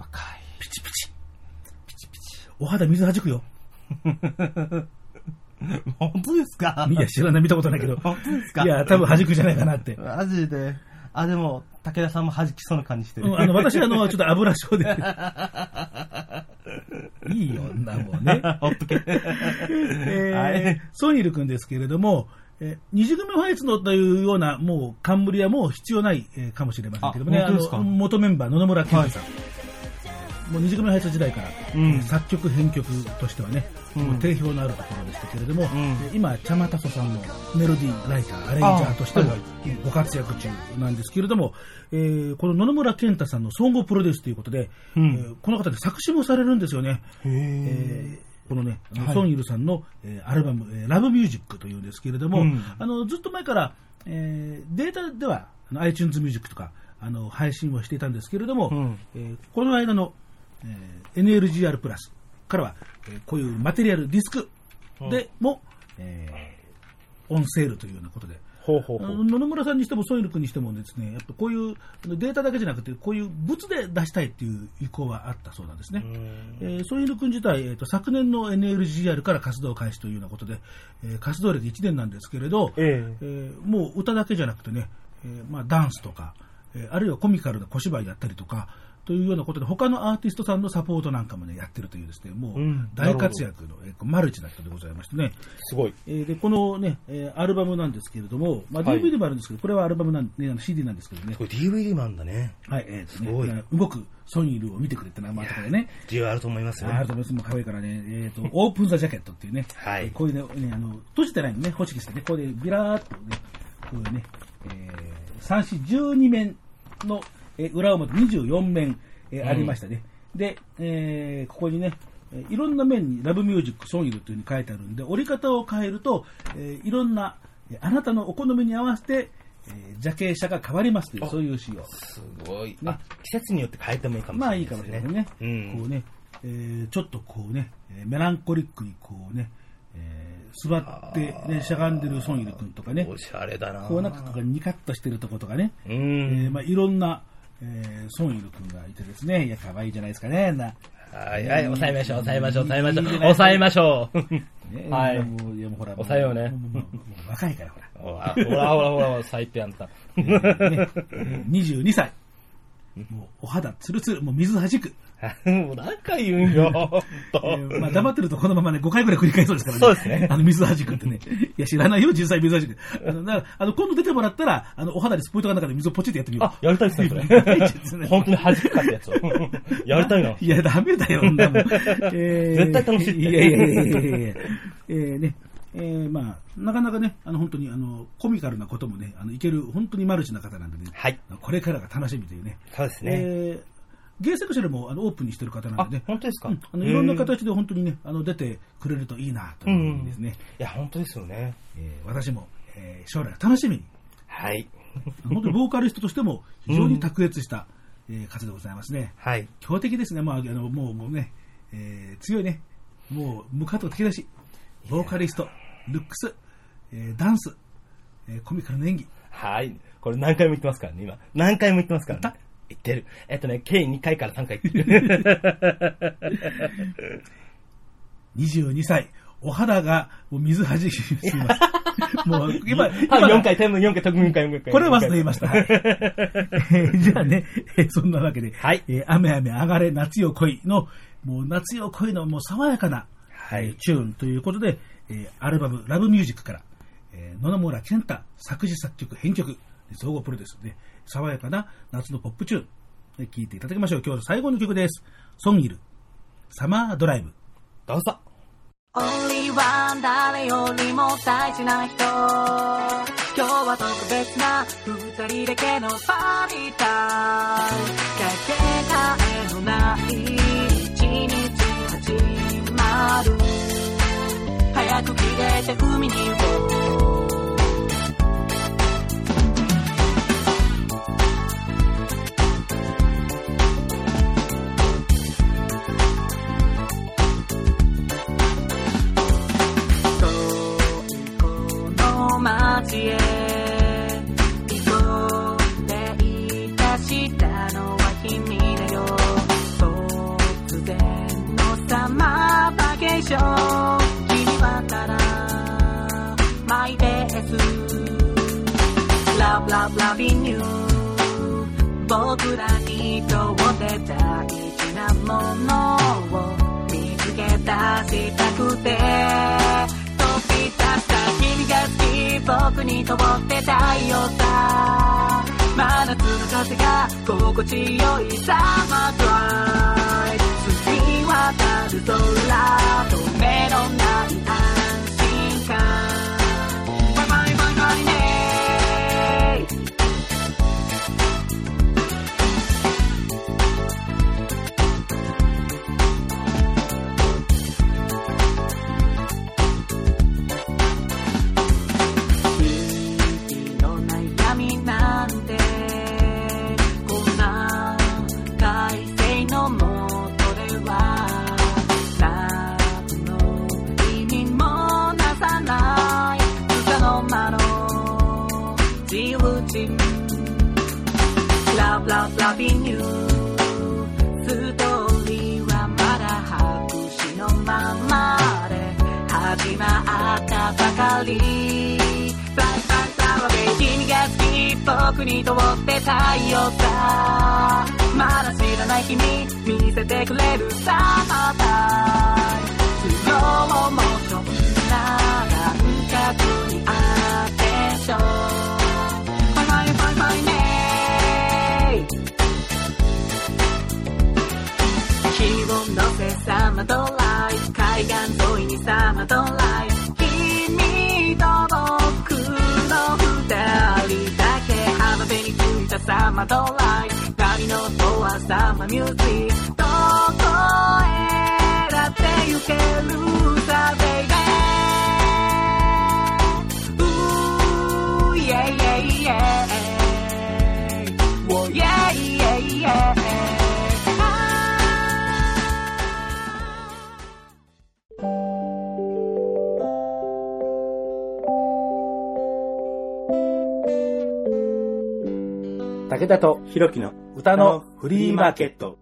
若い。ピチピチ。ピチピチ。お肌水弾くよ。本当ですか？いや、知らない、見たことないけど。本当ですか？いや、多分弾くじゃないかなって。マジで？あ、でも、武田さんも弾きそうな感じしてる。うんあの、私、あの、ちょっと油症で。いいよ、女もね。ほっとけ。えーはいソニル君ですけれども、えー二次組ファイツのというような、もう、冠はもう必要ない、えーかもしれませんけどもね、あの、元メンバー、野々村健太さん。もう二次組ファイツ時代から、うん。えー作曲、編曲としてはね、うん。定評のあるところでしたけれども、ん。えー今、チャマタソさんのメロディーライター、アレンジャーとしてもご活躍中なんですけれども、えーこの野々村健太さんの総合プロデュースということで、うん。えーこの方で作詞もされるんですよね。へえーこのね、はい。ソン・イルさんの、えーアルバム、えーラブミュージックというんですけれども、うん。あのずっと前から、えーデータではあの iTunes ミュージックとかあの配信をしていたんですけれども、うん。えーこの間の、えー NLGR プラスからは、えーこういうマテリアルディスクでも、えーオンセールというようなことで、ほうほあの野々村さんにしてもソイル君にしてもですね、やっぱこういうデータだけじゃなくて、こういう物で出したいっていう意向はあったそうなんですね。えーソイル君自体、えーと、昨年の NLGR から活動開始というようなことで、えー活動歴1年なんですけれど、ええ。えーもう歌だけじゃなくてね、えーまあ、ダンスとか、えーあるいはコミカルな小芝居やったりとか、というようなことで、他のアーティストさんのサポートなんかもね、やってるというですね、もううん大活躍の、えーマルチな人でございましてね。すごい。えーで、このね、えーアルバムなんですけれども、まあ、はい DVD もあるんですけど、これはアルバムなん、ね、あの CD なんですけどねこ。れ DVD もあんだね。はい、えーとすごいね、動くソニールを見てくれって名前とかでね。需要あると思いますよ。あると思います。もう可愛いからね、えっ、と、オープンザジャケットっていうね。はいこういうね、ねあの、閉じてないのね、ホチキスでね、こうでビラーっとね、こういうね、えー、三四12面の、えー裏表24面、えーうん。ありましたね。で、えーここにね、えーいろんな面にラブミュージック、ソンイルというふうに書いてあるんで、折り方を変えると、えーいろんな、えーあなたのお好みに合わせて、えー、ジャケ写が変わりますという、そういう仕様。すごい。ね。あ季節によって変えてもいいかもしれないいまあいかもしれないね。うん。こうね、えーちょっとこうね、えーメランコリックにこうね、えー座って、ね、しゃがんでるソンイル君とかね、おしゃれだな。こうなんかニカッとしてるとことかね、うん。えーまあいろんな、えーソンイル君がいてですね、いや、可愛いじゃないですかね、な。はい、はい、抑えましょう、抑えましょう、抑えましょう。抑えましょう。ねはいもういやもうほら、も抑えようね若いから、ほら。ほら、ほら、ほら、最低あんた。えーね22歳。もうお肌ツルツル、もう水弾く。もう何回言うんよ、えーまあ、黙ってるとこのままね、5回ぐらい繰り返そうですからね。そうですね あの、水弾くってね。いや、知らないよ、実際水弾く。あの、だからあの今度出てもらったら、あの、お肌にスポイトが中で水をポチってやってみよう。あ、やりたいっすね、それね。本当に弾くかってやつを。やりたいな。いや、ダメだよ、そんなもん。えー絶対楽しいっていやいやいやいやいやいやえーね、えーまあ、なかなかね、あの、本当に、あの、コミカルなこともね、あの、いける、本当にマルチな方なんでね、はい。これからが楽しみというね。そうですね。えーゲイセクシャルもあのオープンにしてる方なんでね。あ本当ですか？うんあのいろんな形で本当にね、あの出てくれるといいなというふうにですね、いや、本当ですよね。えー私も、えー将来楽しみに、はい。本当にボーカリストとしても非常に卓越した、えー方でございますね。はい。強敵ですね、まあ、あのもうもうね、えー強いね、もう無加藤敵だし、ボーカリスト、ルックス、えーダンス、えーコミカルな演技、はい。これ何回も言ってますからね、今。何回も言ってますからね。言ってる。えっとね、計2回から3回言ってる。22歳、お肌がもう水はじきすぎます。もう今、多分4回、多分4回、多分4回、4回。これは忘れ言いました。じゃあね、えーそんなわけで、はいえー雨雨上がれ夏よ恋の、もう夏よ恋のもう爽やかな、はいえーチューンということで、えーアルバムラブミュージックから、えー野々村健太作詞作曲編曲、総合プロデュースで、爽やかな夏のポップチューン、聴いていただきましょう。今日の最後の曲です。ソンギル、サマードライブ。どうぞ。Only one 誰よりも大事な人今日は特別な二人だけのパーティータイムかけがえのない一日始まる出て海に行こう。街へ。て飛び立った君が好き僕にとって太陽さ。真夏の風が心地よいサマードライ澄み渡る空と目のない愛。ニューストーリーはまだ白紙のままで始まったばかり。バイバイラバベ君が好き僕にとって太陽さまだ知らない君見せてくれるサマータイムスローモーションな感覚にアテンショサマドライ海岸沿いにサマドライ君と僕の二人だけ。浜辺に着いたサマドライ波の音はサマミュージック。どこへだって行ける。さベイ武田とひろきの歌のフリーマーケット。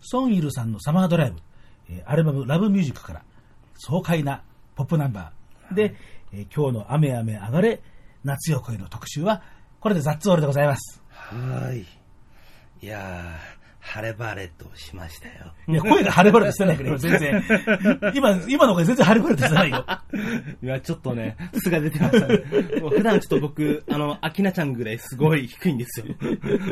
ソンイルさんのサマードライブ、えーアルバムラブミュージックから爽快なポップナンバーで、えー今日の雨雨上がれ夏よ恋の特集はこれでザッツオールでございます。はーい。いやー、晴れ晴れとしましたよ。いや、声が晴れ晴れとしてないから、今全然。今、今の声全然晴れ晴れとしてないよ。いや、ちょっとね、素が出てましたね。もう普段ちょっと僕、あの、アキナちゃんぐらいすごい低いんですよ。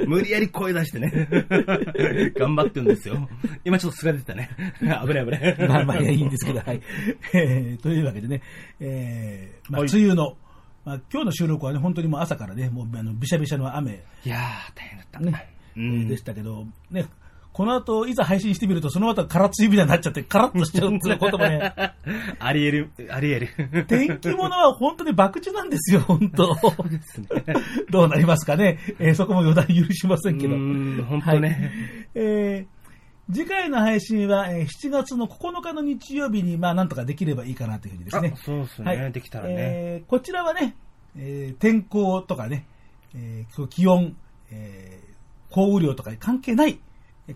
無理やり声出してね、頑張ってるんですよ。今ちょっと素が出てたね。危ない危ない。まあまあいやいいんですけど、はい。えーというわけでね、えーまあ、はい梅雨の、まあ、今日の収録はね、本当にもう朝からね、もうあのびしゃびしゃの雨、いやー、大変だった。ね、うんでしたけど、ね、この後、いざ配信してみると、その後、カラッたいになっちゃって、カラッとしちゃうっていうこともね、あり得る、あり得る。天気物は本当に博打なんですよ、本当。どうなりますかね。えーそこも予断許しませんけど。うーん本当ねはいえー次回の配信は、えー7月の9日の日曜日に、まあ、なんとかできればいいかなというふうにですね。あそうですねできたらねえーこちらはね、えー天候とかね、えー気温、えー降雨量とかに関係ない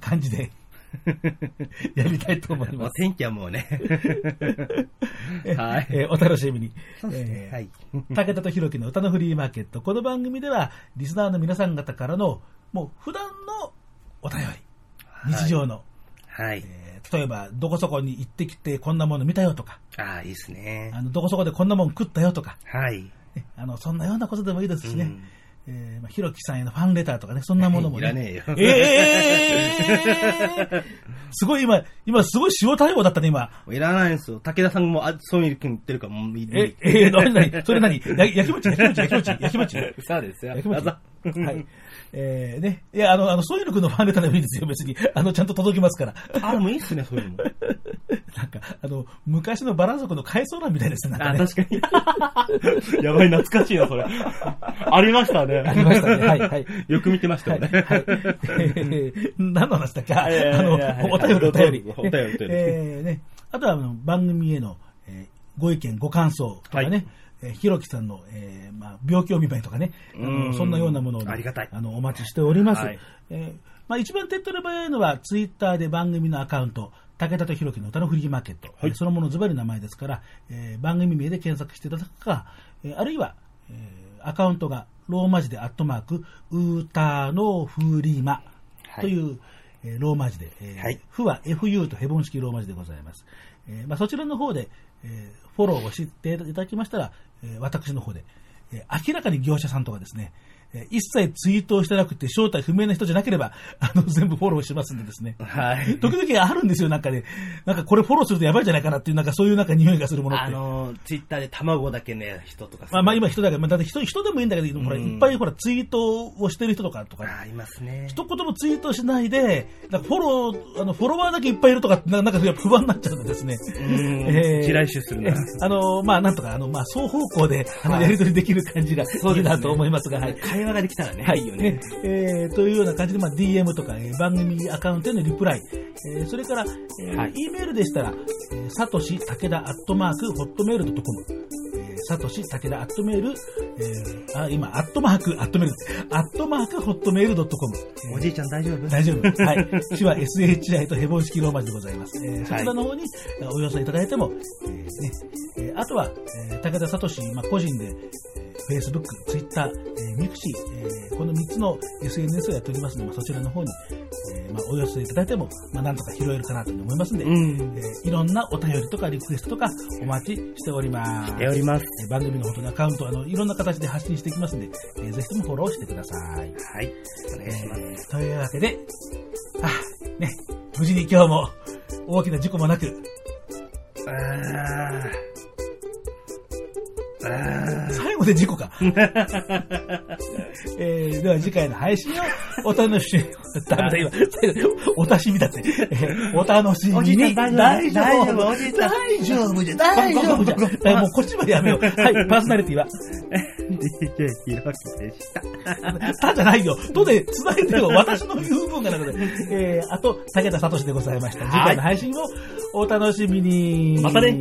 感じで やりたいと思います。天気はもうね。はい。えーお楽しみに。そうですねえーはい武田と弘樹の歌のフリーマーケット。この番組では、リスナーの皆さん方からの、もう普段のお便り、日常の、はい。えー例えば、どこそこに行ってきてこんなもの見たよとか、ああ、いいですね。あの、どこそこでこんなもん食ったよとか、はい。ねあの、そんなようなことでもいいですしね。うんえーまあ、ひろきさんへのファンレターとかね、そんなものもね。いらねえよえーすごい今、今すごい塩対応だったね、今。いらないんですよ。武田さんも、あ、そういう君言ってるから、もういい。え、えー、なになにそれ何？や焼きもち焼きもち焼きもち焼きもち そうですよ焼きもちはい。えー、ね。いや、あの、あの、ソイル君のファンレターでもいいですよ、別に。あの、ちゃんと届きますから。あ、でもいいっすね、そういうのも。なんか、あの、昔のバラ族の回想欄みたいですね。あ、確かに。やばい、懐かしいな、それ。ありましたね。ありましたね。はい、はい。よく見てましたよね。はい。えー何の話だっけ？あのお便り、お便り。お便りお便りえーね。あとは、あの、番組への、えーご意見、ご感想とかね、えーひろきさんの、えーまあ、病気お見舞いとかね、あうん。のそんなようなものをねありがたい。あの、お待ちしております。はい。えーまあ、一番手っ取り早いのは、ツイッターで番組のアカウント、武田とひろきの歌のフリーマーケット、はい。そのものズバリ名前ですから、えー番組名で検索していただくか、えーあるいは、えーアカウントがローマ字でアットマーク、うたのフリマという、えーローマ字で、えーはい。フは FU とヘボン式ローマ字でございます。えーまあ、そちらの方で、えーフォローをしていただきましたら、え私の方で、え明らかに業者さんとかですね、えー一切ツイートをしてなくて正体不明な人じゃなければ、あの、全部フォローしますんでですね。はい。時々あるんですよ、なんかね。なんかこれフォローするとやばいんじゃないかなっていう、なんかそういうなんか匂いがするものって。あの、ツイッターで卵だけね、人とかまあまあ今人だけど、まあだって人人でもいいんだけど、ほら、うんいっぱいほらツイートをしてる人とかとか、あ、いますね。一言もツイートしないで、なんかフォロー、あの、フォロワーだけいっぱいいるとか、ななんか不安になっちゃうんでですね。んえー地雷種するなえーあの、まあなんとか、あの、まあ双方向で、あの、はいやり取りできる感じがいいなと思いますが、はい。会話ができたらね。はいいよね。えーというような感じで、まあ、DM とか、えー番組アカウントへのリプライ、えーそれから、えーはい E メールでしたら、えー、さとし、たけだ、アットマーク、ホットメールドットコム。えーさとし、たけだ、アットメール、えーあ、今、アットマーク、アットメールアットマーク、ホットメールドットコム。えーおじいちゃん大丈夫？大丈夫。はい。市は SHI とヘボン式ローマ字でございます。えーそちらの方にえーお寄せいただいても、えーねえーあとは、えー武田聡、まあ、個人で、えー Facebook、Twitter、えー、ミクシー、えーこの3つの SNS をやっておりますので、まあ、そちらの方に、えーまあ、お寄せいただいても、まあ、なんとか拾えるかなと思いますので、うん。えーいろんなお便りとかリクエストとかお待ちしております。しております。えー番組の方のアカウント、あの、いろんな形で発信していきますので、えーぜひともフォローしてください。はい。お願いします。えーというわけで、あ、ね、無事に今日も大きな事故もなく、あーあ最後で事故か。えーでは次回の配信をお楽しみ、ダメだ今、お楽しみだって。えーお楽しみに。大丈夫大丈夫大丈夫じゃ、大丈夫じゃ。えーもうこっちまでやめよう。はい、パーソナリティは。DJ ひろきでした。たじゃないよ。とで繋いでよ。私の言う分がなので。えー、あと、武田聡でございました。次回の配信をお楽しみに。またね。